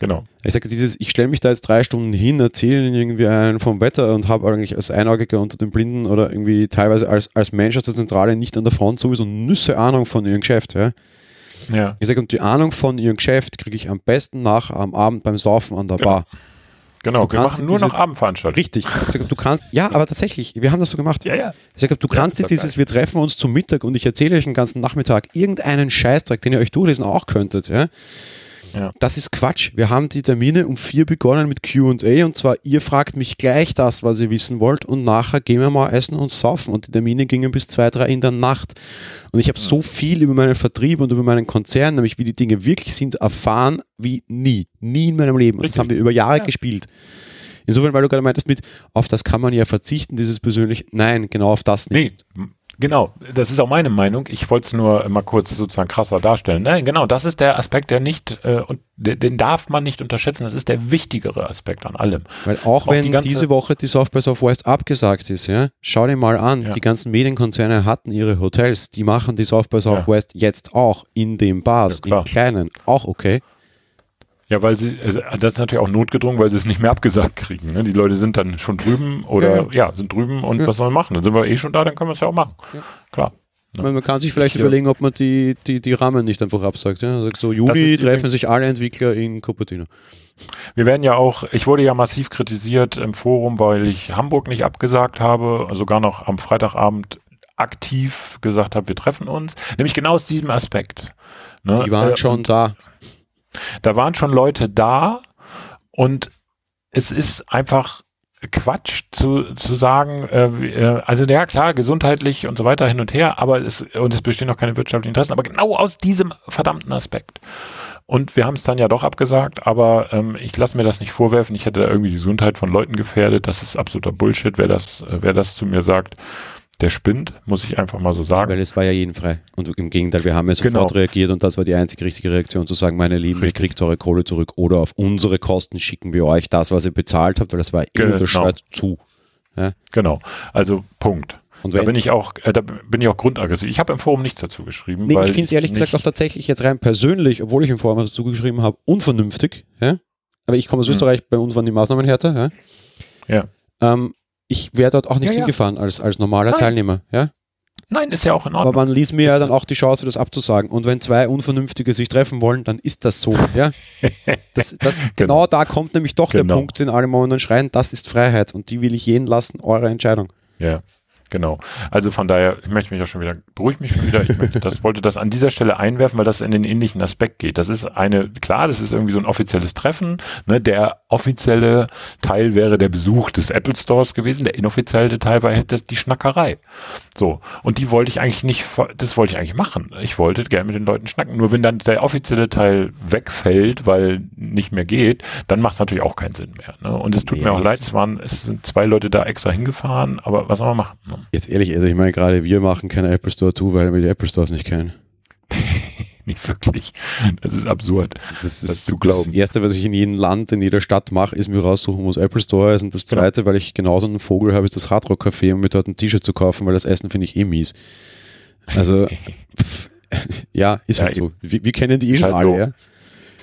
Genau. Ich sage, dieses, ich stelle mich da jetzt drei Stunden hin, erzähle ihnen irgendwie einen vom Wetter und habe eigentlich als Einaugiger unter den Blinden oder irgendwie teilweise als, als Mensch aus der Zentrale nicht an der Front sowieso nüsse Ahnung von ihrem Geschäft. Ja? Ja. Ich sage, und die Ahnung von ihrem Geschäft kriege ich am besten nach am Abend beim Saufen an der genau. Bar. Genau, du wir machen nur diese, noch Abendveranstaltungen. Richtig. Du kannst, ja, aber tatsächlich, wir haben das so gemacht. Ja, ja. Ich sage, du kannst ja, dir dieses, wir treffen uns zum Mittag und ich erzähle euch den ganzen Nachmittag irgendeinen Scheißdreck, den ihr euch durchlesen auch könntet, ja. Ja. Das ist Quatsch. Wir haben die Termine um vier begonnen mit QA und zwar, ihr fragt mich gleich das, was ihr wissen wollt und nachher gehen wir mal essen und saufen und die Termine gingen bis zwei, drei in der Nacht. Und ich habe so viel über meinen Vertrieb und über meinen Konzern, nämlich wie die Dinge wirklich sind, erfahren wie nie. Nie in meinem Leben. Und das haben wir über Jahre Ja. gespielt. Insofern, weil du gerade meintest mit, auf das kann man ja verzichten, dieses persönlich. Nein, genau auf das Nee, nicht. m- genau, das ist auch meine Meinung. Ich wollte es nur mal kurz sozusagen krasser darstellen. Nein, genau, das ist der Aspekt, der nicht, äh, und den, darf man nicht unterschätzen. Das ist der wichtigere Aspekt an allem. Weil auch, Auch wenn die diese Woche die South by Southwest abgesagt ist, ja, schau dir mal an, Ja. die ganzen Medienkonzerne hatten ihre Hotels, die machen die South by Southwest jetzt auch in den Bars, Ja, im Kleinen, auch okay. Ja, weil sie, also das ist natürlich auch notgedrungen, weil sie es nicht mehr abgesagt kriegen. Ne? Die Leute sind dann schon drüben oder Ja, ja, sind drüben und Ja. was sollen wir machen? Dann sind wir eh schon da, dann können wir es ja auch machen. Klar. Meine, man kann sich vielleicht Ich, überlegen, ob man die, die, die Rahmen nicht einfach absagt. Ja? Sagt so, Juli treffen sich alle Entwickler in Cupertino. Wir werden ja auch, ich wurde ja massiv kritisiert im Forum, weil ich Hamburg nicht abgesagt habe, sogar noch am Freitagabend aktiv gesagt habe, wir treffen uns. Nämlich genau aus diesem Aspekt. Ne? Die waren Äh, schon da. Da waren schon Leute da und es ist einfach Quatsch zu, zu sagen, äh, äh, also ja klar, gesundheitlich und so weiter hin und her, aber es, und es bestehen noch keine wirtschaftlichen Interessen, aber genau aus diesem verdammten Aspekt. Und wir haben es dann ja doch abgesagt, aber ähm, ich lasse mir das nicht vorwerfen. Ich hätte da irgendwie die Gesundheit von Leuten gefährdet. Das ist absoluter Bullshit. Wer das, äh, wer das zu mir sagt, der spinnt, muss ich einfach mal so sagen. Weil es war ja jeden frei. Und im Gegenteil, wir haben ja sofort Genau. reagiert und das war die einzige richtige Reaktion, zu sagen, meine Lieben, ihr Richtig. kriegt eure Kohle zurück oder auf unsere Kosten schicken wir euch das, was ihr bezahlt habt, weil das war Genau. immer untersteuert zu. Genau. Also Punkt. Und Da bin ich auch, äh, da bin ich auch grundaggressiv. Ich habe im Forum nichts dazu geschrieben. nee, ich finde es ehrlich gesagt auch tatsächlich jetzt rein persönlich, obwohl ich im Forum was zugeschrieben habe, unvernünftig. Ja? Aber ich komme aus Mhm. Österreich, bei uns waren die Maßnahmen härter. Ja? Ja. Ähm, ich wäre dort auch nicht Ja, hingefahren als, als normaler Nein. Teilnehmer. Ja? Nein, ist ja auch in Aber Ordnung. man ließ mir ja dann auch die Chance, das abzusagen. Und wenn zwei Unvernünftige sich treffen wollen, dann ist das so. Ja? Das, das, genau. da kommt nämlich doch der Genau. Punkt, den alle momentan schreien, das ist Freiheit und die will ich jeden lassen, eure Entscheidung. Ja, genau. Also von daher, ich möchte mich auch schon wieder, beruhigt mich schon wieder. Ich möchte das, wollte das an dieser Stelle einwerfen, weil das in den ähnlichen Aspekt geht. Das ist eine, klar, das ist irgendwie so ein offizielles Treffen. Ne? Der offizielle Teil wäre der Besuch des Apple Stores gewesen. Der inoffizielle Teil war halt das- die Schnackerei. So. Und die wollte ich eigentlich nicht, das wollte ich eigentlich machen. Ich wollte gerne mit den Leuten schnacken. Nur wenn dann der offizielle Teil wegfällt, weil nicht mehr geht, dann macht es natürlich auch keinen Sinn mehr. Ne? Und es tut Ja, mir auch leid, es waren, es sind zwei Leute da extra hingefahren, aber was soll man machen? Ne? Jetzt ehrlich, also ich meine, gerade wir machen keine Apple Store 2, weil wir die Apple Stores nicht kennen. Nicht wirklich. Das ist absurd. Das ist Das zu das. Erste, was ich in jedem Land, in jeder Stadt mache, ist mir raussuchen, wo das Apple Store ist. Und das Genau. Zweite, weil ich genauso einen Vogel habe, ist das Hardrock Café, um mir dort ein T-Shirt zu kaufen, weil das Essen finde ich eh mies. Also, pff, ja, ist Ja, halt so. Wir, wir kennen die eh Ist schon halt alle, so. ja.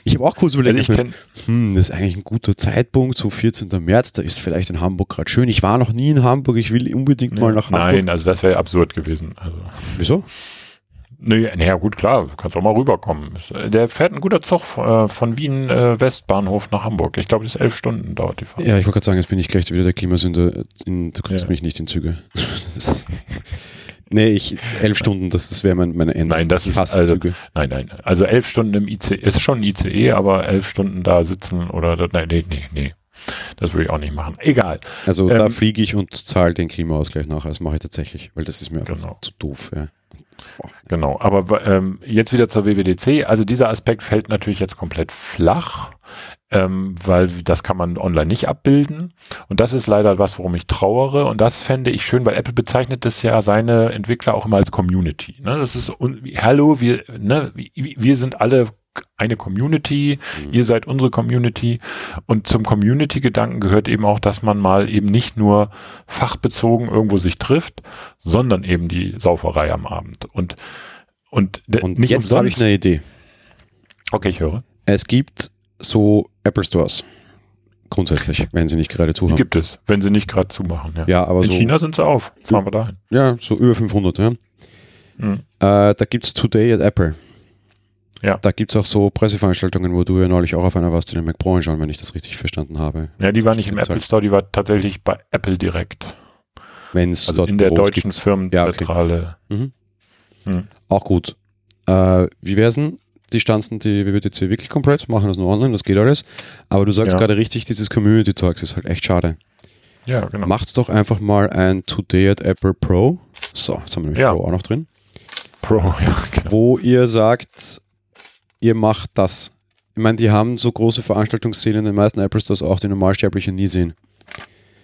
Ich habe auch kurz Also überlegt, kenne hm, das ist eigentlich ein guter Zeitpunkt, so 14. März, da ist vielleicht in Hamburg gerade schön. Ich war noch nie in Hamburg, ich will unbedingt mal nach Hamburg. Nein, also das wäre absurd gewesen. Also, Wieso? nee, naja, gut, klar, du kannst auch mal rüberkommen. Der fährt ein guter Zug äh, von Wien äh, Westbahnhof nach Hamburg. Ich glaube, das ist elf Stunden dauert die Fahrt. Ja, ich wollte gerade sagen, jetzt bin ich gleich wieder der Klimasünder. In, du kriegst Ja. mich nicht in Züge. Das ist, nee, ich, elf Stunden, das, das wäre mein, meine Ende. Nein, das ist also-. Nein, nein. Also elf Stunden im ICE, ist schon ein ICE, aber elf Stunden da sitzen oder, nein, nee, nee, nee. Das würde ich auch nicht machen. Egal. Also da ähm, fliege ich und zahle den Klimaausgleich nachher. Das mache ich tatsächlich, weil das ist mir einfach Genau. zu doof. Ja. Genau, aber ähm, jetzt wieder zur WWDC. Also dieser Aspekt fällt natürlich jetzt komplett flach, ähm, weil das kann man online nicht abbilden. Und das ist leider was, worum ich trauere. Und das fände ich schön, weil Apple bezeichnet das ja seine Entwickler auch immer als Community. Ne? Das ist hallo, wir, ne, wir sind alle eine Community, Mhm. ihr seid unsere Community und zum Community-Gedanken gehört eben auch, dass man mal eben nicht nur fachbezogen irgendwo sich trifft, sondern eben die Sauferei am Abend und und, Und nicht jetzt habe ich eine Idee. Okay, ich höre. Es gibt so Apple Stores. Grundsätzlich, wenn sie nicht gerade zu Die haben. gibt es, wenn sie nicht gerade zumachen. Ja. Ja, aber In so, China sind sie auf. Fahren wir dahin. ja, so über 500. Ja. Mhm. Äh, da gibt es Today at Apple. Ja. Da gibt es auch so Presseveranstaltungen, wo du ja neulich auch auf einer warst, die den Mac Pro anschauen, wenn ich das richtig verstanden habe. Ja, die war nicht im Gibt's Apple halt. Store, die war tatsächlich bei Apple direkt. Wenn es Also dort in der Büros deutschen gibt. Firmenzentrale. Auch gut. Äh, wie wär's denn? Die stanzen die WWDC wirklich komplett, machen das nur online, das geht alles. Aber du sagst Ja. gerade richtig, dieses Community-Zeugs ist halt echt schade. Ja, genau. Macht's doch einfach mal ein Today at Apple Pro. So, jetzt haben wir nämlich Ja. Pro auch noch drin. Pro, ja, genau. Wo ihr sagt, ihr macht das. Ich meine, die haben so große Veranstaltungsszenen in den meisten Apple Stores auch, die Normalsterbliche nie sehen.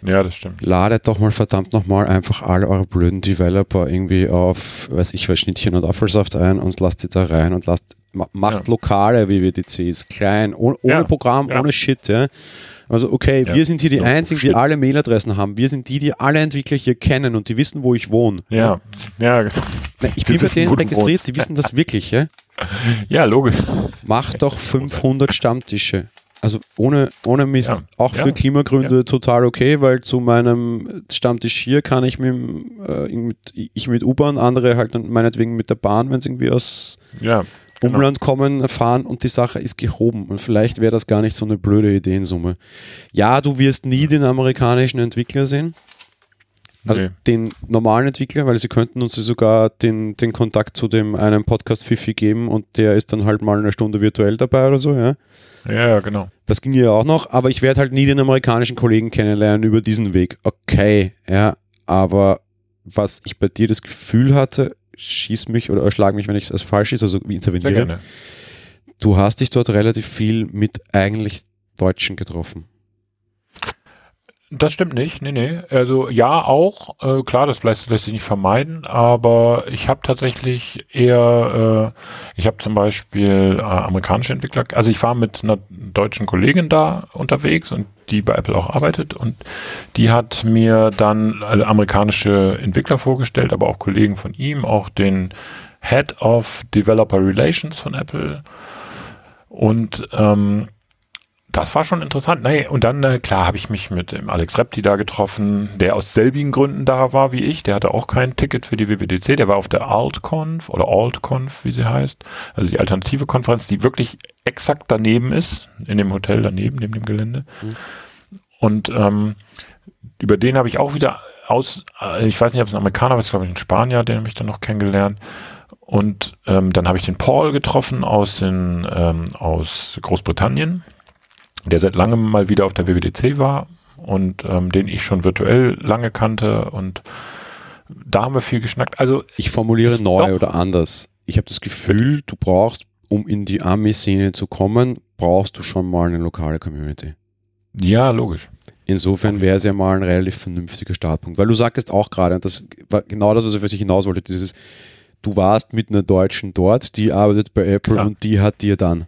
Ja, das stimmt. Ladet doch mal verdammt nochmal einfach alle eure blöden Developer irgendwie auf, weiß ich was, Schnittchen und Apfelsaft ein und lasst sie da rein und lasst, macht Ja. lokale WWDCs, klein, ohne, ohne Ja, Programm, ja. ohne Shit, ja. Also okay, wir sind hier die Einzigen, die shit. alle Mailadressen haben. Wir sind die, die alle Entwickler hier kennen und die wissen, wo ich wohne. Ja, ja. Nein, Ich Wir bin bei denen registriert, die wissen das wirklich, ja. ja logisch. Mach doch 500 Stammtische. Also ohne, ohne Mist, auch für. Klimagründe total okay, weil zu meinem Stammtisch hier kann ich mit, äh, mit ich mit U-Bahn, andere halt dann meinetwegen mit der Bahn, wenn sie irgendwie aus Ja. Umland kommen, fahren und die Sache ist gehoben. Und vielleicht wäre das gar nicht so eine blöde Idee in Summe. Ja, du wirst nie den amerikanischen Entwickler sehen. Also Nee. den normalen Entwickler, weil sie könnten uns sogar den, den Kontakt zu dem einen Podcast Fifi geben und der ist dann halt mal eine Stunde virtuell dabei oder so, ja. ja, ja, genau. Das ging ja auch noch, aber ich werde halt nie den amerikanischen Kollegen kennenlernen über diesen Weg. Okay, ja, aber was ich bei dir das Gefühl hatte, schieß mich oder erschlag mich, wenn ich es als falsch ist, also interveniere. Du hast dich dort relativ viel mit eigentlich Deutschen getroffen. Das stimmt nicht, nee, nee. Also ja, auch, äh, klar, das lässt, lässt sich nicht vermeiden, aber ich habe tatsächlich eher, äh, ich habe zum Beispiel äh, amerikanische Entwickler, also ich war mit einer deutschen Kollegin da unterwegs und die bei Apple auch arbeitet und die hat mir dann äh, amerikanische Entwickler vorgestellt, aber auch Kollegen von ihm, auch den Head of Developer Relations von Apple und ähm, das war schon interessant. Nee, und dann, äh, klar, habe ich mich mit dem Alex Repti da getroffen, der aus selbigen Gründen da war wie ich. Der hatte auch kein Ticket für die WWDC. Der war auf der AltConf oder AltConf, wie sie heißt. Also die alternative Konferenz, die wirklich exakt daneben ist, in dem Hotel daneben, neben dem Gelände. Mhm. Und ähm, über den habe ich auch wieder aus, äh, ich weiß nicht, ob es ein Amerikaner war, es ist, glaube ich ein Spanier, den habe ich dann noch kennengelernt. Und ähm, dann habe ich den Paul getroffen aus, den, ähm, aus Großbritannien der seit langem mal wieder auf der WWDC war und ähm, den ich schon virtuell lange kannte und da haben wir viel geschnackt. Also Ich formuliere neu oder anders. Ich habe das Gefühl, du brauchst, um in die Army-Szene zu kommen, brauchst du schon mal eine lokale Community. ja, logisch. Insofern wäre es ja mal ein relativ vernünftiger Startpunkt. Weil du sagtest auch gerade, und das war genau das, was ich für sich hinaus wollte, dieses, du warst mit einer Deutschen dort, die arbeitet bei Apple Klar. und die hat dir dann.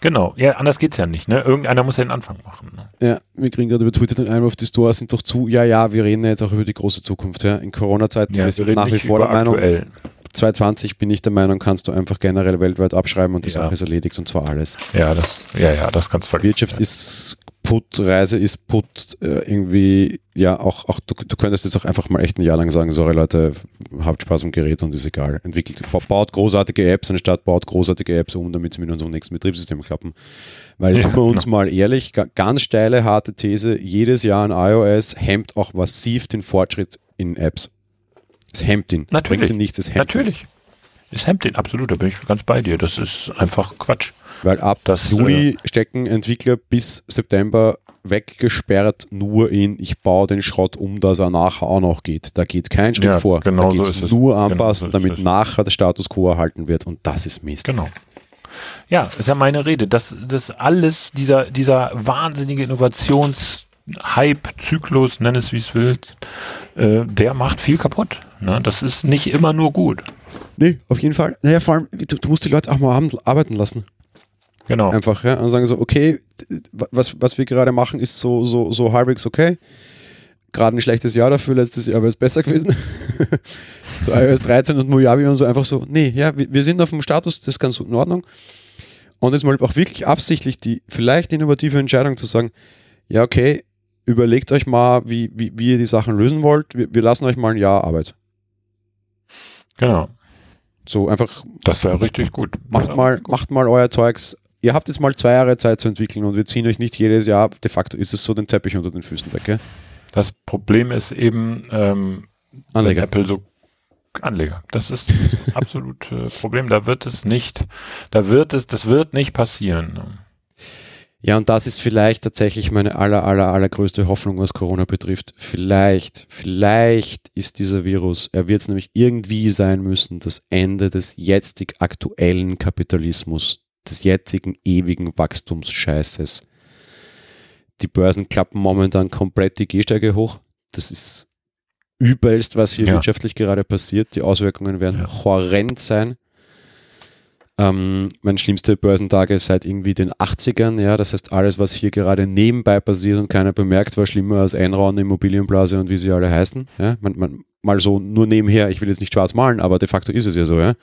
Genau. Ja, anders geht's ja nicht. Ne? Irgendeiner muss ja den Anfang machen. Ne? Ja, wir kriegen gerade über Twitter den Einwurf, die Stores sind doch zu. Ja, ja, wir reden ja jetzt auch über die große Zukunft. Ja. In Corona-Zeiten Ja, reden nach wie vor der Meinung, aktuell. 2020 bin ich der Meinung, kannst du einfach generell weltweit abschreiben und die Ja. Sache ist erledigt und zwar alles. Ja, das, ja, ja, das kannst du vergessen. Wirtschaft ja. ist putt, Reise ist putt, äh, irgendwie, ja, auch, auch du, du könntest jetzt auch einfach mal echt ein Jahr lang sagen, sorry Leute, habt Spaß am Gerät und ist egal. Entwickelt, ba- baut großartige Apps, anstatt baut großartige Apps um, damit sie mit unserem nächsten Betriebssystem klappen. Weil, Ja, sind wir uns genau. mal ehrlich, ga- ganz steile, harte These, jedes Jahr ein iOS hemmt auch massiv den Fortschritt in Apps. Es hemmt ihn. Natürlich. Bringt ihn nichts, es hemmt ihn. Natürlich. Es hemmt den, absolut, da bin ich ganz bei dir. Das ist einfach Quatsch. Weil ab Das, Juni stecken Entwickler bis September weggesperrt nur in, ich baue den Schrott um, dass er nachher auch noch geht. Da geht kein Schritt Ja, vor. genau da so ist es. nur Genau anpassen, so ist damit es. nachher der Status quo erhalten wird. Und das ist Mist. Genau. Ja, ist ja meine Rede. Das, das alles, dieser, dieser wahnsinnige Innovationshype-Zyklus, nenn es wie es willst, äh, der macht viel kaputt. Ne? Das ist nicht immer nur gut. Nee, auf jeden Fall. Naja, vor allem, du, du musst die Leute auch mal arbeiten lassen. Genau. Einfach, ja. Und sagen so, okay, was, was wir gerade machen, ist so, so, so halbwegs okay. Gerade ein schlechtes Jahr dafür, letztes Jahr wäre es besser gewesen. so iOS 13 und Mojave und so einfach so, nee, ja, wir, wir sind auf dem Status, das ist ganz in Ordnung. Und jetzt mal auch wirklich absichtlich die vielleicht innovative Entscheidung zu sagen, ja, okay, überlegt euch mal, wie, wie, wie ihr die Sachen lösen wollt. Wir, wir lassen euch mal ein Jahr Arbeit. Genau. So einfach Das wäre richtig gut. macht mal, macht mal euer Zeugs. Ihr habt jetzt mal zwei Jahre Zeit zu entwickeln und wir ziehen euch nicht jedes Jahr, de facto ist es so, den Teppich unter den Füßen weg. Gell? Das Problem ist eben, ähm, Anleger. Apple so Anleger. Das ist das absolute Problem. Da wird es nicht, da wird es, das wird nicht passieren. Ja, und das ist vielleicht tatsächlich meine aller, aller, allergrößte Hoffnung, was Corona betrifft. Vielleicht, vielleicht ist dieser Virus, er wird es nämlich irgendwie sein müssen, das Ende des jetzig aktuellen Kapitalismus, des jetzigen ewigen Wachstumsscheißes. Die Börsen klappen momentan komplett die Gehsteige hoch. Das ist übelst, was hier ja. wirtschaftlich gerade passiert. Die Auswirkungen werden ja. horrend sein. Ähm, mein schlimmste Börsentage seit irgendwie den 80ern, ja, das heißt alles, was hier gerade nebenbei passiert und keiner bemerkt, war schlimmer als Einrauen, Immobilienblase und wie sie alle heißen. Ja, man, man, mal so nur nebenher, ich will jetzt nicht schwarz malen, aber de facto ist es ja so, ja.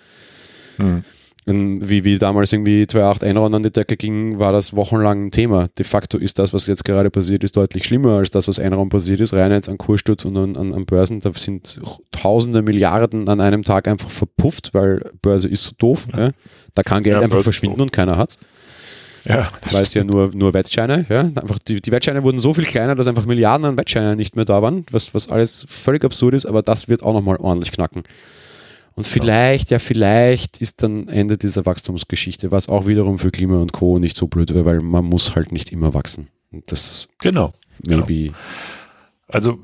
Hm wie, wie damals irgendwie 2.8 Enron an die Decke ging, war das wochenlang ein Thema. De facto ist das, was jetzt gerade passiert ist, deutlich schlimmer als das, was Enron passiert ist. Rein jetzt an Kursstutz und an, an, an Börsen, da sind tausende Milliarden an einem Tag einfach verpufft, weil Börse ist so doof. Ja. Ja. Da kann Geld ja, einfach verschwinden und keiner hat's. Ja, weil es ja nur, nur Wettscheine, ja. Einfach die, die Wettscheine wurden so viel kleiner, dass einfach Milliarden an Wettscheinen nicht mehr da waren, was, was alles völlig absurd ist, aber das wird auch nochmal ordentlich knacken. Und vielleicht, ja, vielleicht ist dann Ende dieser Wachstumsgeschichte, was auch wiederum für Klima und Co. nicht so blöd wäre, weil man muss halt nicht immer wachsen. Und das genau. maybe. Genau. Also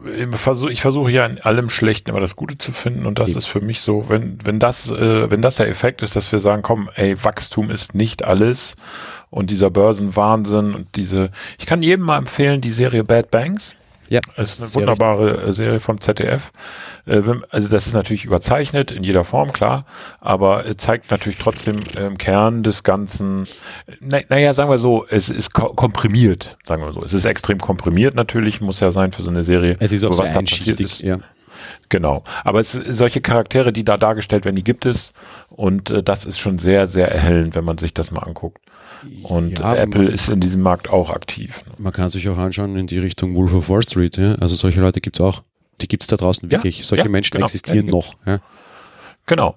ich versuche ja in allem Schlechten immer das Gute zu finden und das ja. ist für mich so, wenn, wenn das, äh, wenn das der Effekt ist, dass wir sagen, komm, ey, Wachstum ist nicht alles und dieser Börsenwahnsinn und diese, ich kann jedem mal empfehlen, die Serie Bad Banks. Ja. Es ist eine wunderbare. Äh, Serie vom ZDF. Äh, also das ist natürlich überzeichnet in jeder Form, klar, aber zeigt natürlich trotzdem im Kern des Ganzen, naja, sagen wir so, es ist komprimiert, sagen wir so. Es ist extrem komprimiert natürlich, muss ja sein für so eine Serie. Es ist auch sehr einschichtig, ja. Genau. Aber es, solche Charaktere, die da dargestellt werden, die gibt es. Und äh, das ist schon sehr, sehr erhellend, wenn man sich das mal anguckt. Und ja, Apple ist in diesem Markt auch aktiv. Man kann sich auch anschauen in die Richtung Wolf of Wall Street. Ja? Also solche Leute gibt es auch. Die gibt es da draußen wirklich. Ja, solche Menschen genau. existieren noch. Genau.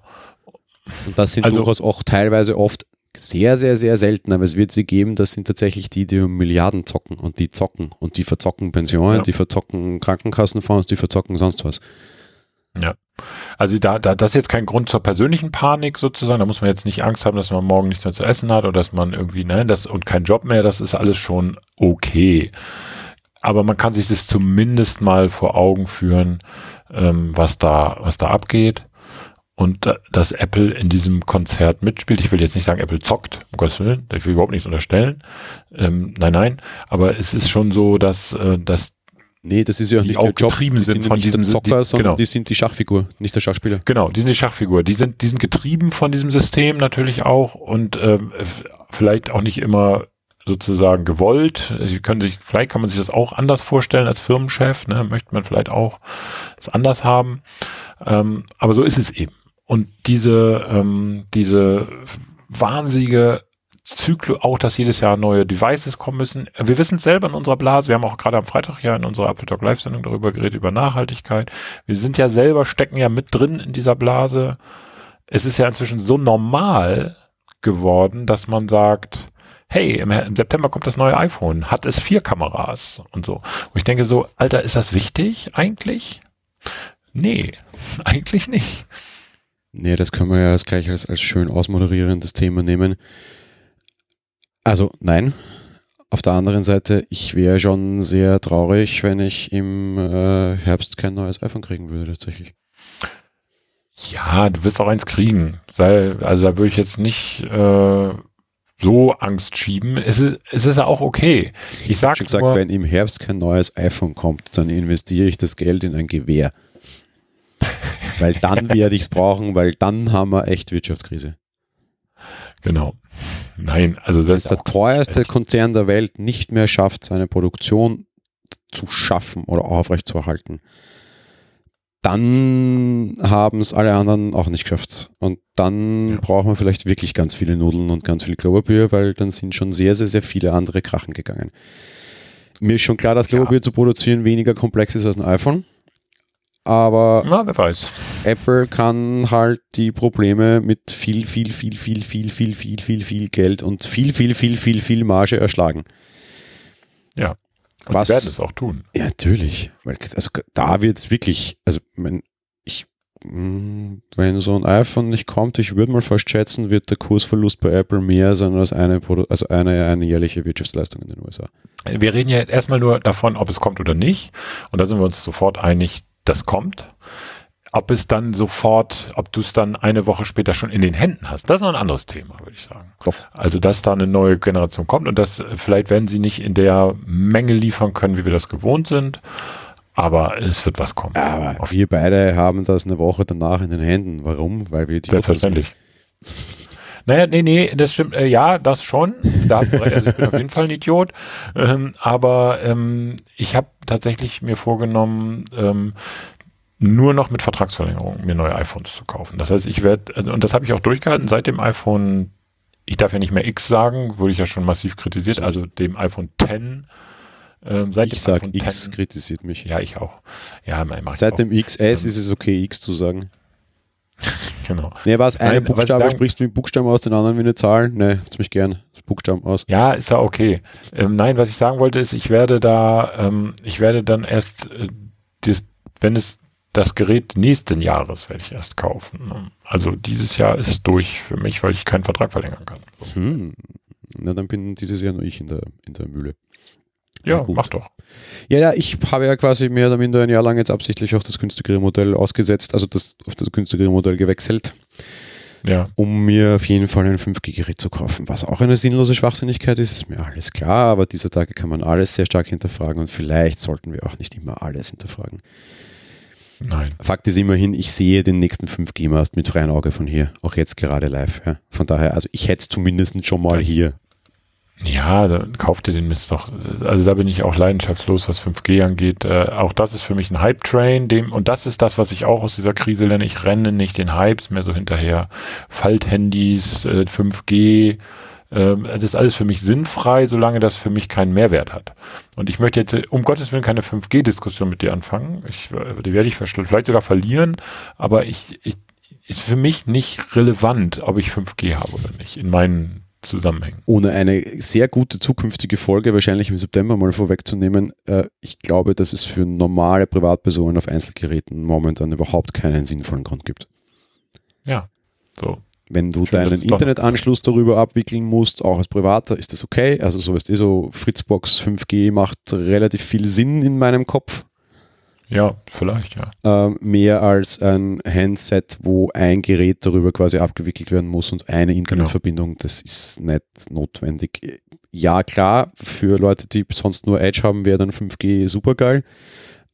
Und das sind also, durchaus auch teilweise oft sehr, sehr, sehr selten, aber es wird sie geben, das sind tatsächlich die, die um Milliarden zocken und die zocken und die verzocken Pensionen, die verzocken Krankenkassenfonds, die verzocken sonst was. Ja. Also da, da, das ist jetzt kein Grund zur persönlichen Panik sozusagen. Da muss man jetzt nicht Angst haben, dass man morgen nichts mehr zu essen hat oder dass man irgendwie, ne, das und kein Job mehr, das ist alles schon okay. Aber man kann sich das zumindest mal vor Augen führen, ähm, was da, was da abgeht. Und dass Apple in diesem Konzert mitspielt. Ich will jetzt nicht sagen, Apple zockt, um Gottes Willen, ich will überhaupt nichts unterstellen. Ähm, nein, nein. Aber es ist schon so, dass, äh, dass Nee, das ist ja die nicht auch Job. getrieben die sind, sind von diesem der Zocker, die, sondern genau. die sind die Schachfigur, nicht der Schachspieler. Genau, die sind die Schachfigur. Die sind, die sind getrieben von diesem System natürlich auch und äh, vielleicht auch nicht immer sozusagen gewollt. Sie können sich, vielleicht kann man sich das auch anders vorstellen als Firmenchef, ne? möchte man vielleicht auch das anders haben. Ähm, aber so ist es eben. Und diese, ähm, diese wahnsinnige Zyklus, auch dass jedes Jahr neue Devices kommen müssen. Wir wissen es selber in unserer Blase. Wir haben auch gerade am Freitag ja in unserer Apple Talk Live Sendung darüber geredet, über Nachhaltigkeit. Wir sind ja selber, stecken ja mit drin in dieser Blase. Es ist ja inzwischen so normal geworden, dass man sagt, hey, im, September kommt das neue iPhone, hat es vier Kameras und so. Und ich denke so, Alter, ist das wichtig eigentlich? Nee, eigentlich nicht. Nee, das können wir ja gleich als, als schön ausmoderierendes Thema nehmen. Also nein. Auf der anderen Seite, ich wäre schon sehr traurig, wenn ich im äh, Herbst kein neues iPhone kriegen würde, tatsächlich. Ja, du wirst auch eins kriegen. Sei, also da würde ich jetzt nicht äh, so Angst schieben. Es ist, es ist ja auch okay. Ich sage schon gesagt, nur, wenn im Herbst kein neues iPhone kommt, dann investiere ich das Geld in ein Gewehr. weil dann werde ich es brauchen, weil dann haben wir echt Wirtschaftskrise. Genau. Nein, also das ist der teuerste echt. Konzern der Welt nicht mehr schafft, seine Produktion zu schaffen oder aufrechtzuerhalten. Dann haben es alle anderen auch nicht geschafft. Und dann ja. braucht man vielleicht wirklich ganz viele Nudeln und ganz viel Klopapier, weil dann sind schon sehr, sehr, sehr viele andere Krachen gegangen. Mir ist schon klar, dass Klopapier ja. zu produzieren weniger komplex ist als ein iPhone. Aber Na, wer weiß. Apple kann halt die Probleme mit viel, viel, viel, viel, viel, viel, viel, viel, viel Geld und viel, viel, viel, viel, viel Marge erschlagen. Ja. Und Was, werden es auch tun. Ja, natürlich. Also da wird es wirklich, also mein, ich wenn so ein iPhone nicht kommt, ich würde mal fast schätzen, wird der Kursverlust bei Apple mehr sein als eine, also eine, eine jährliche Wirtschaftsleistung in den USA. Wir reden ja erstmal nur davon, ob es kommt oder nicht. Und da sind wir uns sofort einig, das kommt. Ob es dann sofort, ob du es dann eine Woche später schon in den Händen hast, das ist noch ein anderes Thema, würde ich sagen. Doch. Also, dass da eine neue Generation kommt und das, vielleicht werden sie nicht in der Menge liefern können, wie wir das gewohnt sind, aber es wird was kommen. Aber wir beide haben das eine Woche danach in den Händen. Warum? Weil wir die Selbstverständlich. Naja, nee, nee, das stimmt. Äh, ja, das schon. Da hast du recht. Also ich bin auf jeden Fall ein Idiot. Ähm, aber ähm, ich habe tatsächlich mir vorgenommen, ähm, nur noch mit Vertragsverlängerung mir neue iPhones zu kaufen. Das heißt, ich werde, und das habe ich auch durchgehalten, seit dem iPhone, ich darf ja nicht mehr X sagen, wurde ich ja schon massiv kritisiert, also dem iPhone 10. Ähm, seit Ich sage, X 10 kritisiert mich. Ja, ich auch. Ja, ich Seit dem XS Ähm, ist es okay, X zu sagen. Genau. Nee, was eine Nein, Buchstabe sprichst du mit Buchstaben aus, den anderen wie eine Zahl? Nee, habt's mich gern. Das Buchstaben aus. Ja, ist ja okay. Ähm, nein, was ich sagen wollte, ist, ich werde da, ähm, ich werde dann erst, äh, dies, wenn es das Gerät nächsten Jahres werde ich erst kaufen. Also dieses Jahr ist es durch für mich, weil ich keinen Vertrag verlängern kann. So. Hm. Na, dann bin dieses Jahr nur ich in der, in der Mühle. Ja, gut. mach doch. Ja, ja, ich habe ja quasi mehr oder minder ein Jahr lang jetzt absichtlich auch das günstigere Modell ausgesetzt, also das, auf das günstigere Modell gewechselt, Ja, um mir auf jeden Fall ein 5G-Gerät zu kaufen. Was auch eine sinnlose Schwachsinnigkeit ist, ist mir alles klar, aber dieser Tage kann man alles sehr stark hinterfragen und vielleicht sollten wir auch nicht immer alles hinterfragen. nein. Fakt ist immerhin, ich sehe den nächsten 5G-Mast mit freiem Auge von hier, auch jetzt gerade live. Ja. Von daher, also ich hätte es zumindest schon mal hier. Ja, dann kauft ihr den Mist doch. Also da bin ich auch leidenschaftslos, was 5G angeht. Äh, auch das ist für mich ein Hype-Train, dem, und das ist das, was ich auch aus dieser Krise lerne. Ich renne nicht den Hypes mehr so hinterher. Falthandys, äh, 5G, ähm, das ist alles für mich sinnfrei, solange das für mich keinen Mehrwert hat. Und ich möchte jetzt äh, um Gottes Willen keine 5G-Diskussion mit dir anfangen. Ich, äh, die werde ich vielleicht sogar verlieren, aber ich, ich ist für mich nicht relevant, ob ich 5G habe oder nicht, in meinen Zusammenhängen. Ohne eine sehr gute zukünftige Folge, wahrscheinlich im September mal vorwegzunehmen, äh, ich glaube, dass es für normale Privatpersonen auf Einzelgeräten momentan überhaupt keinen sinnvollen Grund gibt. Ja, so. Wenn du Schön, deinen Internetanschluss darüber abwickeln musst, auch als Privater, ist das okay. Also so ist eh so, Fritzbox 5G macht relativ viel Sinn in meinem Kopf. Ja, vielleicht, ja. ähm, mehr als ein Handset, wo ein Gerät darüber quasi abgewickelt werden muss und eine Internetverbindung, das ist nicht notwendig. Ja, klar, für Leute, die sonst nur Edge haben, wäre dann 5G super geil,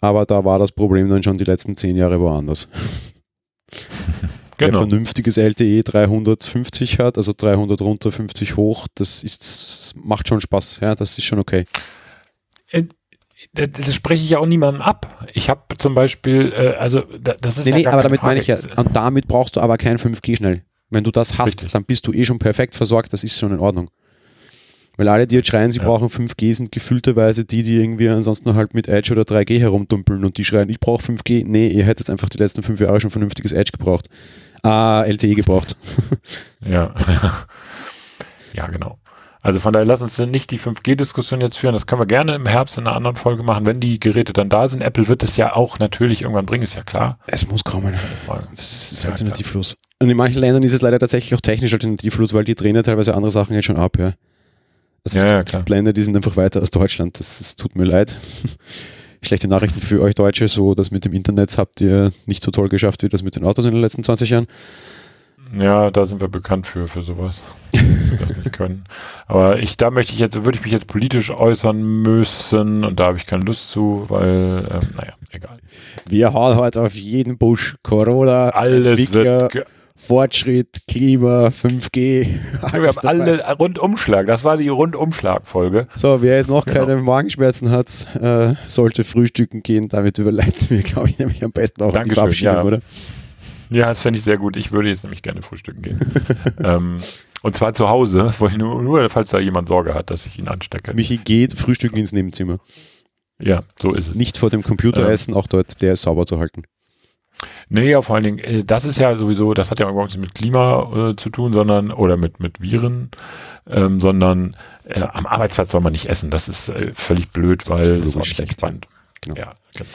aber da war das Problem dann schon die letzten zehn Jahre woanders. Genau. Wer vernünftiges LTE 350 hat, also 300 runter, 50 hoch, das ist, macht schon Spaß, ja, das ist schon okay. Das, das spreche ich ja auch niemandem ab. Ich habe zum Beispiel, äh, also da, das ist Nee, ja nee, aber damit meine ich ja, Frage. und damit brauchst du aber kein 5G schnell. Wenn du das hast, Richtig. dann bist du eh schon perfekt versorgt, das ist schon in Ordnung. Weil alle, die jetzt schreien, sie Ja. brauchen 5G, sind gefühlterweise die, die irgendwie ansonsten halt mit Edge oder 3G herumdumpeln und die schreien, ich brauche 5G. Nee, ihr hättet einfach die letzten fünf Jahre schon vernünftiges Edge gebraucht. Ah, LTE gebraucht. Ja. ja, genau. Also von daher lass uns nicht die 5G-Diskussion jetzt führen. Das können wir gerne im Herbst in einer anderen Folge machen, wenn die Geräte dann da sind. Apple wird es ja auch natürlich irgendwann bringen, ist ja klar. Es muss kommen. Das ist alternativlos. Und in manchen Ländern ist es leider tatsächlich auch technisch alternativlos, weil die drehen ja teilweise andere Sachen jetzt schon ab, ja. Also Ja, es ja, klar. Länder, die sind einfach weiter als Deutschland. Das, das tut mir leid. Schlechte Nachrichten für euch Deutsche, so das mit dem Internet habt ihr nicht so toll geschafft wie das mit den Autos in den letzten 20 Jahren. Ja, da sind wir bekannt für, für sowas. wir das nicht können. Aber ich, da möchte ich jetzt, würde ich mich jetzt politisch äußern müssen und da habe ich keine Lust zu, weil, ähm, naja, egal. Wir hauen heute auf jeden Busch. Corona, Alles Entwickler, wird, Fortschritt, Klima, 5G. wir alles haben dabei. alle Rundumschlag. Das war die Rundumschlag-Folge. So, wer jetzt noch Genau. keine Magenschmerzen hat, äh, sollte frühstücken gehen. Damit überleiten wir, glaube ich, nämlich am besten auch in die Dankeschön, Verabschiedung, ja. oder? Ja, das fände ich sehr gut. Ich würde jetzt nämlich gerne frühstücken gehen. ähm, und zwar zu Hause, wo ich nur, nur, falls da jemand Sorge hat, dass ich ihn anstecke. Michi geht frühstücken ins Nebenzimmer. ja, so ist es. Nicht vor dem Computer Ja. essen, auch dort, der ist sauber zu halten. Nee, ja, vor allen Dingen, äh, das ist ja sowieso, das hat ja überhaupt nichts mit Klima äh, zu tun, sondern, oder mit, mit Viren, ähm, sondern äh, am Arbeitsplatz soll man nicht essen. Das ist äh, völlig blöd, Das weil es ist nicht schlecht, entspannt. Genau. Ja, genau.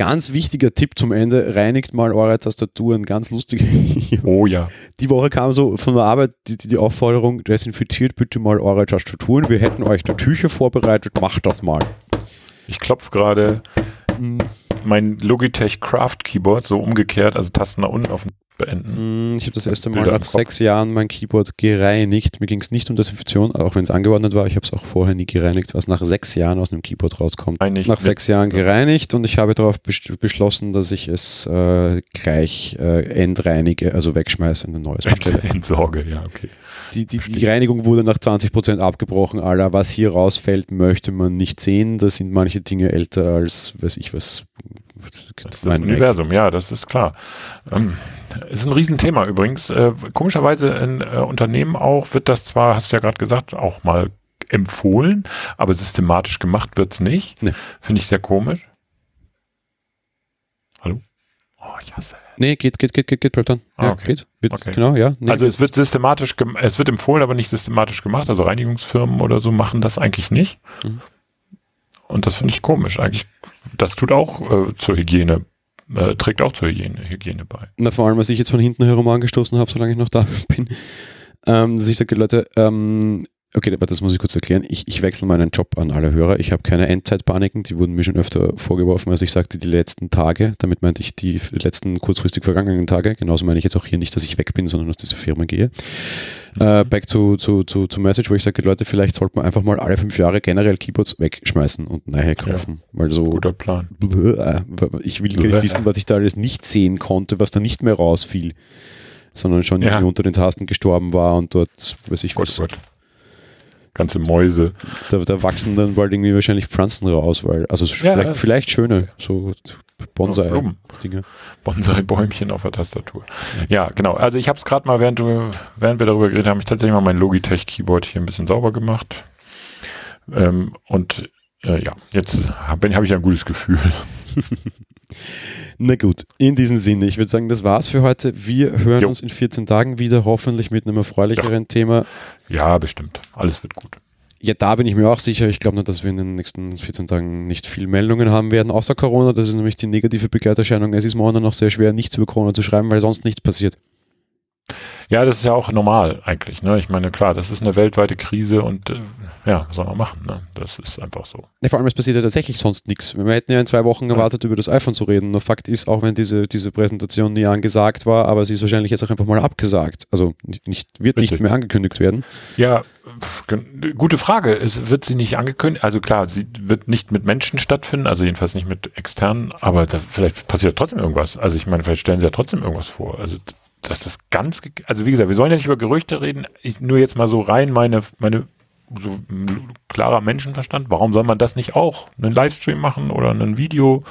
Ganz wichtiger Tipp zum Ende, reinigt mal eure Tastaturen, ganz lustig. Oh ja. Die Woche kam so von der Arbeit die, die Aufforderung, desinfiziert bitte mal eure Tastaturen. Wir hätten euch da Tücher vorbereitet, macht das mal. Ich klopfe gerade Hm. mein Logitech Craft Keyboard so umgekehrt, also Tasten nach unten auf den beenden. Mm, Ich habe das erste Mal Bilder nach sechs Jahren mein Keyboard gereinigt. Mir ging es nicht um Desinfektion, auch wenn es angeordnet war. Ich habe es auch vorher nie gereinigt, was nach sechs Jahren aus einem Keyboard rauskommt. Eigentlich nach sechs Jahren gereinigt und ich habe darauf bes- beschlossen, dass ich es äh, gleich äh, entreinige, also wegschmeiße und ein neues bestelle. Entsorge, ja, okay. Die, die, die Reinigung wurde nach 20% abgebrochen. Aller, was hier rausfällt, möchte man nicht sehen. Da sind manche Dinge älter als, weiß ich was. Das ist das Universum, ja, das ist klar. Ähm, ist ein Riesenthema übrigens. Äh, komischerweise in äh, Unternehmen auch wird das zwar, hast du ja gerade gesagt, auch mal empfohlen, aber systematisch gemacht wird's nicht. Nee. Finde ich sehr komisch. Hallo? Oh, ich hasse. Nee, geht, geht, geht, geht, geht, bleibt dann. Ah, Ja, okay. geht. Wird, Okay. Genau, ja. Nee, also es wird systematisch, es wird empfohlen, aber nicht systematisch gemacht. Also Reinigungsfirmen oder so machen das eigentlich nicht. Mhm. Und das finde ich komisch. Eigentlich, das tut auch äh, zur Hygiene, äh, trägt auch zur Hygiene, Hygiene bei. Na, vor allem, was ich jetzt von hinten herum angestoßen habe, solange ich noch da bin, ähm, dass ich sage, Leute, ähm, okay, aber das muss ich kurz erklären. Ich, ich wechsle meinen Job an alle Hörer. Ich habe keine Endzeitpaniken, die wurden mir schon öfter vorgeworfen, als ich sagte, die letzten Tage. Damit meinte ich die letzten kurzfristig vergangenen Tage. Genauso meine ich jetzt auch hier nicht, dass ich weg bin, sondern aus dieser Firma gehe. Äh, back to, to, to, to Message, wo ich sage, Leute, vielleicht sollte man einfach mal alle fünf Jahre generell Keyboards wegschmeißen und neue kaufen. Weil so Guter Plan. Ich will gar nicht wissen, was ich da alles nicht sehen konnte, was da nicht mehr rausfiel, sondern schon Ja. irgendwie unter den Tasten gestorben war und dort, weiß ich Gott, was, Gott. Ganze Mäuse. da, da wachsen dann bald irgendwie wahrscheinlich Pflanzen raus, weil, also Ja, vielleicht, ja. vielleicht schöne, so. Bonsai-Dinge. Bonsai-Bäumchen auf der Tastatur. Ja, genau. Also ich habe es gerade mal, während, du, während wir darüber geredet haben, ich tatsächlich mal mein Logitech-Keyboard hier ein bisschen sauber gemacht. Ähm, und äh, ja, jetzt habe hab ich ein gutes Gefühl. Na gut, in diesem Sinne, ich würde sagen, das war's für heute. Wir hören Jo. uns in 14 Tagen wieder, hoffentlich mit einem erfreulicheren Thema. Ja, bestimmt. Alles wird gut. Ja, da bin ich mir auch sicher. Ich glaube nur, dass wir in den nächsten 14 Tagen nicht viel Meldungen haben werden, außer Corona. Das ist nämlich die negative Begleiterscheinung. Es ist momentan noch sehr schwer, nichts über Corona zu schreiben, weil sonst nichts passiert. Ja, das ist ja auch normal eigentlich. Ne? Ich meine, klar, das ist eine weltweite Krise und äh, ja, was soll man machen? Ne? Das ist einfach so. Ja, vor allem, es passiert ja tatsächlich sonst nichts. Wir hätten ja in zwei Wochen erwartet, über das iPhone zu reden. Nur Fakt ist, auch wenn diese, diese Präsentation nie angesagt war, aber sie ist wahrscheinlich jetzt auch einfach mal abgesagt. Also nicht, wird Richtig. nicht mehr angekündigt werden. Ja, gute Frage. Es wird sie nicht angekündigt. Also klar, sie wird nicht mit Menschen stattfinden, also jedenfalls nicht mit externen, aber da, vielleicht passiert trotzdem irgendwas. Also ich meine, vielleicht stellen sie ja trotzdem irgendwas vor. Also dass das ganz, also wie gesagt, wir sollen ja nicht über Gerüchte reden. Ich, nur jetzt mal so rein meine, meine so klarer Menschenverstand. Warum soll man das nicht auch? Einen Livestream machen oder ein Video,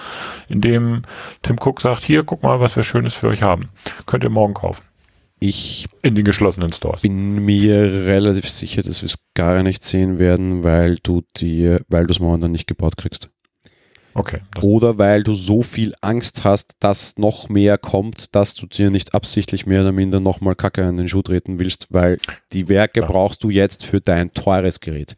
in dem Tim Cook sagt, hier, guck mal, was wir Schönes für euch haben. Könnt ihr morgen kaufen. Ich In den geschlossenen Stores. bin mir relativ sicher, dass wir es gar nicht sehen werden, weil du dir, weil du es momentan nicht gebaut kriegst. Okay. Oder weil du so viel Angst hast, dass noch mehr kommt, dass du dir nicht absichtlich mehr oder minder nochmal Kacke an den Schuh treten willst, weil die Werke Ja. brauchst du jetzt für dein teures Gerät.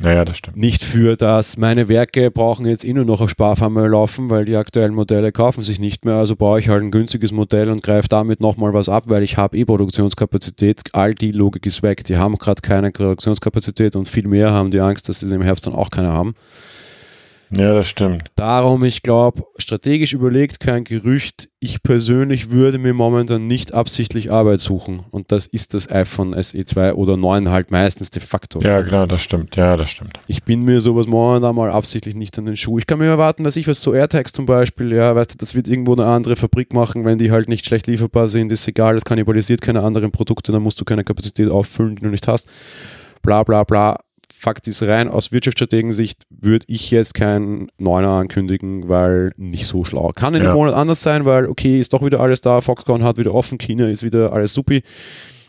naja, das stimmt. Nicht für das, meine Werke brauchen jetzt eh nur noch auf Sparfarme laufen, weil die aktuellen Modelle kaufen sich nicht mehr, also baue ich halt ein günstiges Modell und greife damit nochmal was ab, weil ich habe eh Produktionskapazität. All die Logik ist weg. Die haben gerade keine Produktionskapazität und viel mehr haben die Angst, dass sie im Herbst dann auch keine haben. Ja, das stimmt. Darum, ich glaube, strategisch überlegt, kein Gerücht. Ich persönlich würde mir momentan nicht absichtlich Arbeit suchen. Und das ist das iPhone SE2 oder 9 halt meistens de facto. Ja, klar, das stimmt. Ja, das stimmt. Ich bin mir sowas momentan mal absichtlich nicht an den Schuh. Ich kann mir erwarten, dass ich was zu AirTags zum Beispiel, ja, weißt du, das wird irgendwo eine andere Fabrik machen, wenn die halt nicht schlecht lieferbar sind, ist egal, das kannibalisiert keine anderen Produkte, dann musst du keine Kapazität auffüllen, die du nicht hast. Bla bla bla. Fakt ist rein, aus Wirtschaftsstrategensicht würde ich jetzt keinen Neuner ankündigen, weil nicht so schlau. Kann in einem Ja. Monat anders sein, weil okay, ist doch wieder alles da, Foxconn hat wieder offen, China ist wieder alles supi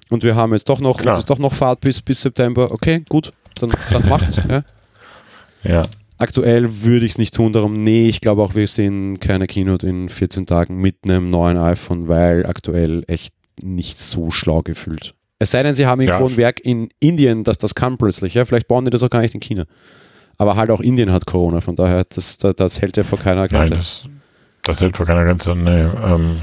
und wir haben jetzt doch noch, Klar. uns ist doch noch Fahrt bis, bis September. Okay, gut, dann, dann macht's. ja. Ja. Aktuell würde ich es nicht tun, darum, nee, ich glaube auch, wir sehen keine Keynote in 14 Tagen mit einem neuen iPhone, weil aktuell echt nicht so schlau gefühlt. Es sei denn, sie haben irgendwo Ja. ein Werk in Indien, das das kann plötzlich, ja, vielleicht bauen die das auch gar nicht in China. Aber halt auch Indien hat Corona, von daher, das, das, das hält ja vor keiner Grenze. Nein, das, das hält vor keiner Grenze. Nee, ähm,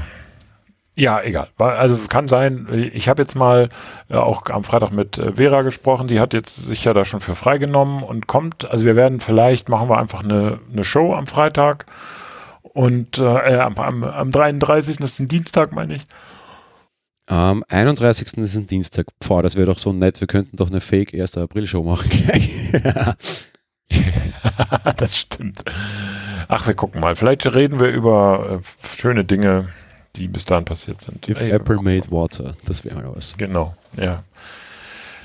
ja, egal. Also kann sein, ich habe jetzt mal äh, auch am Freitag mit äh, Vera gesprochen, die hat jetzt sich ja da schon für freigenommen und kommt, also wir werden vielleicht, machen wir einfach eine, eine Show am Freitag und äh, am, am, am 33. das ist ein Dienstag, meine ich. Am 31. ist ein Dienstag. Pfau, das wäre doch so nett, wir könnten doch eine Fake 1. April-Show machen gleich. das stimmt. Ach, wir gucken mal. Vielleicht reden wir über äh, schöne Dinge, die bis dahin passiert sind. If Ey, Apple made water, das wäre mal was. Genau, ja.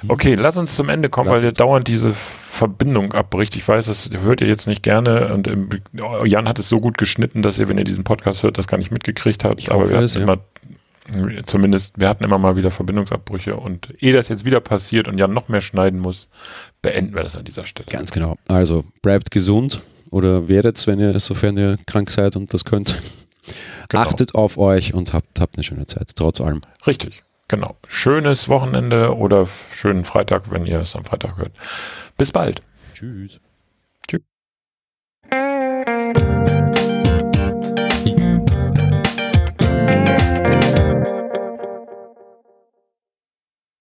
Okay, lass uns zum Ende kommen, lass weil jetzt dauernd diese Verbindung abbricht. Ich weiß, das hört ihr jetzt nicht gerne und Jan hat es so gut geschnitten, dass ihr, wenn ihr diesen Podcast hört, das gar nicht mitgekriegt habt. Ich aber wir hatten ja. immer zumindest, wir hatten immer mal wieder Verbindungsabbrüche und ehe das jetzt wieder passiert und Jan noch mehr schneiden muss, beenden wir das an dieser Stelle. Ganz genau. Also bleibt gesund oder werdet, wenn ihr, sofern ihr krank seid und das könnt. Genau. Achtet auf euch und habt, habt eine schöne Zeit, trotz allem. Richtig, genau. Schönes Wochenende oder schönen Freitag, wenn ihr es am Freitag hört. Bis bald. Tschüss. Tschüss.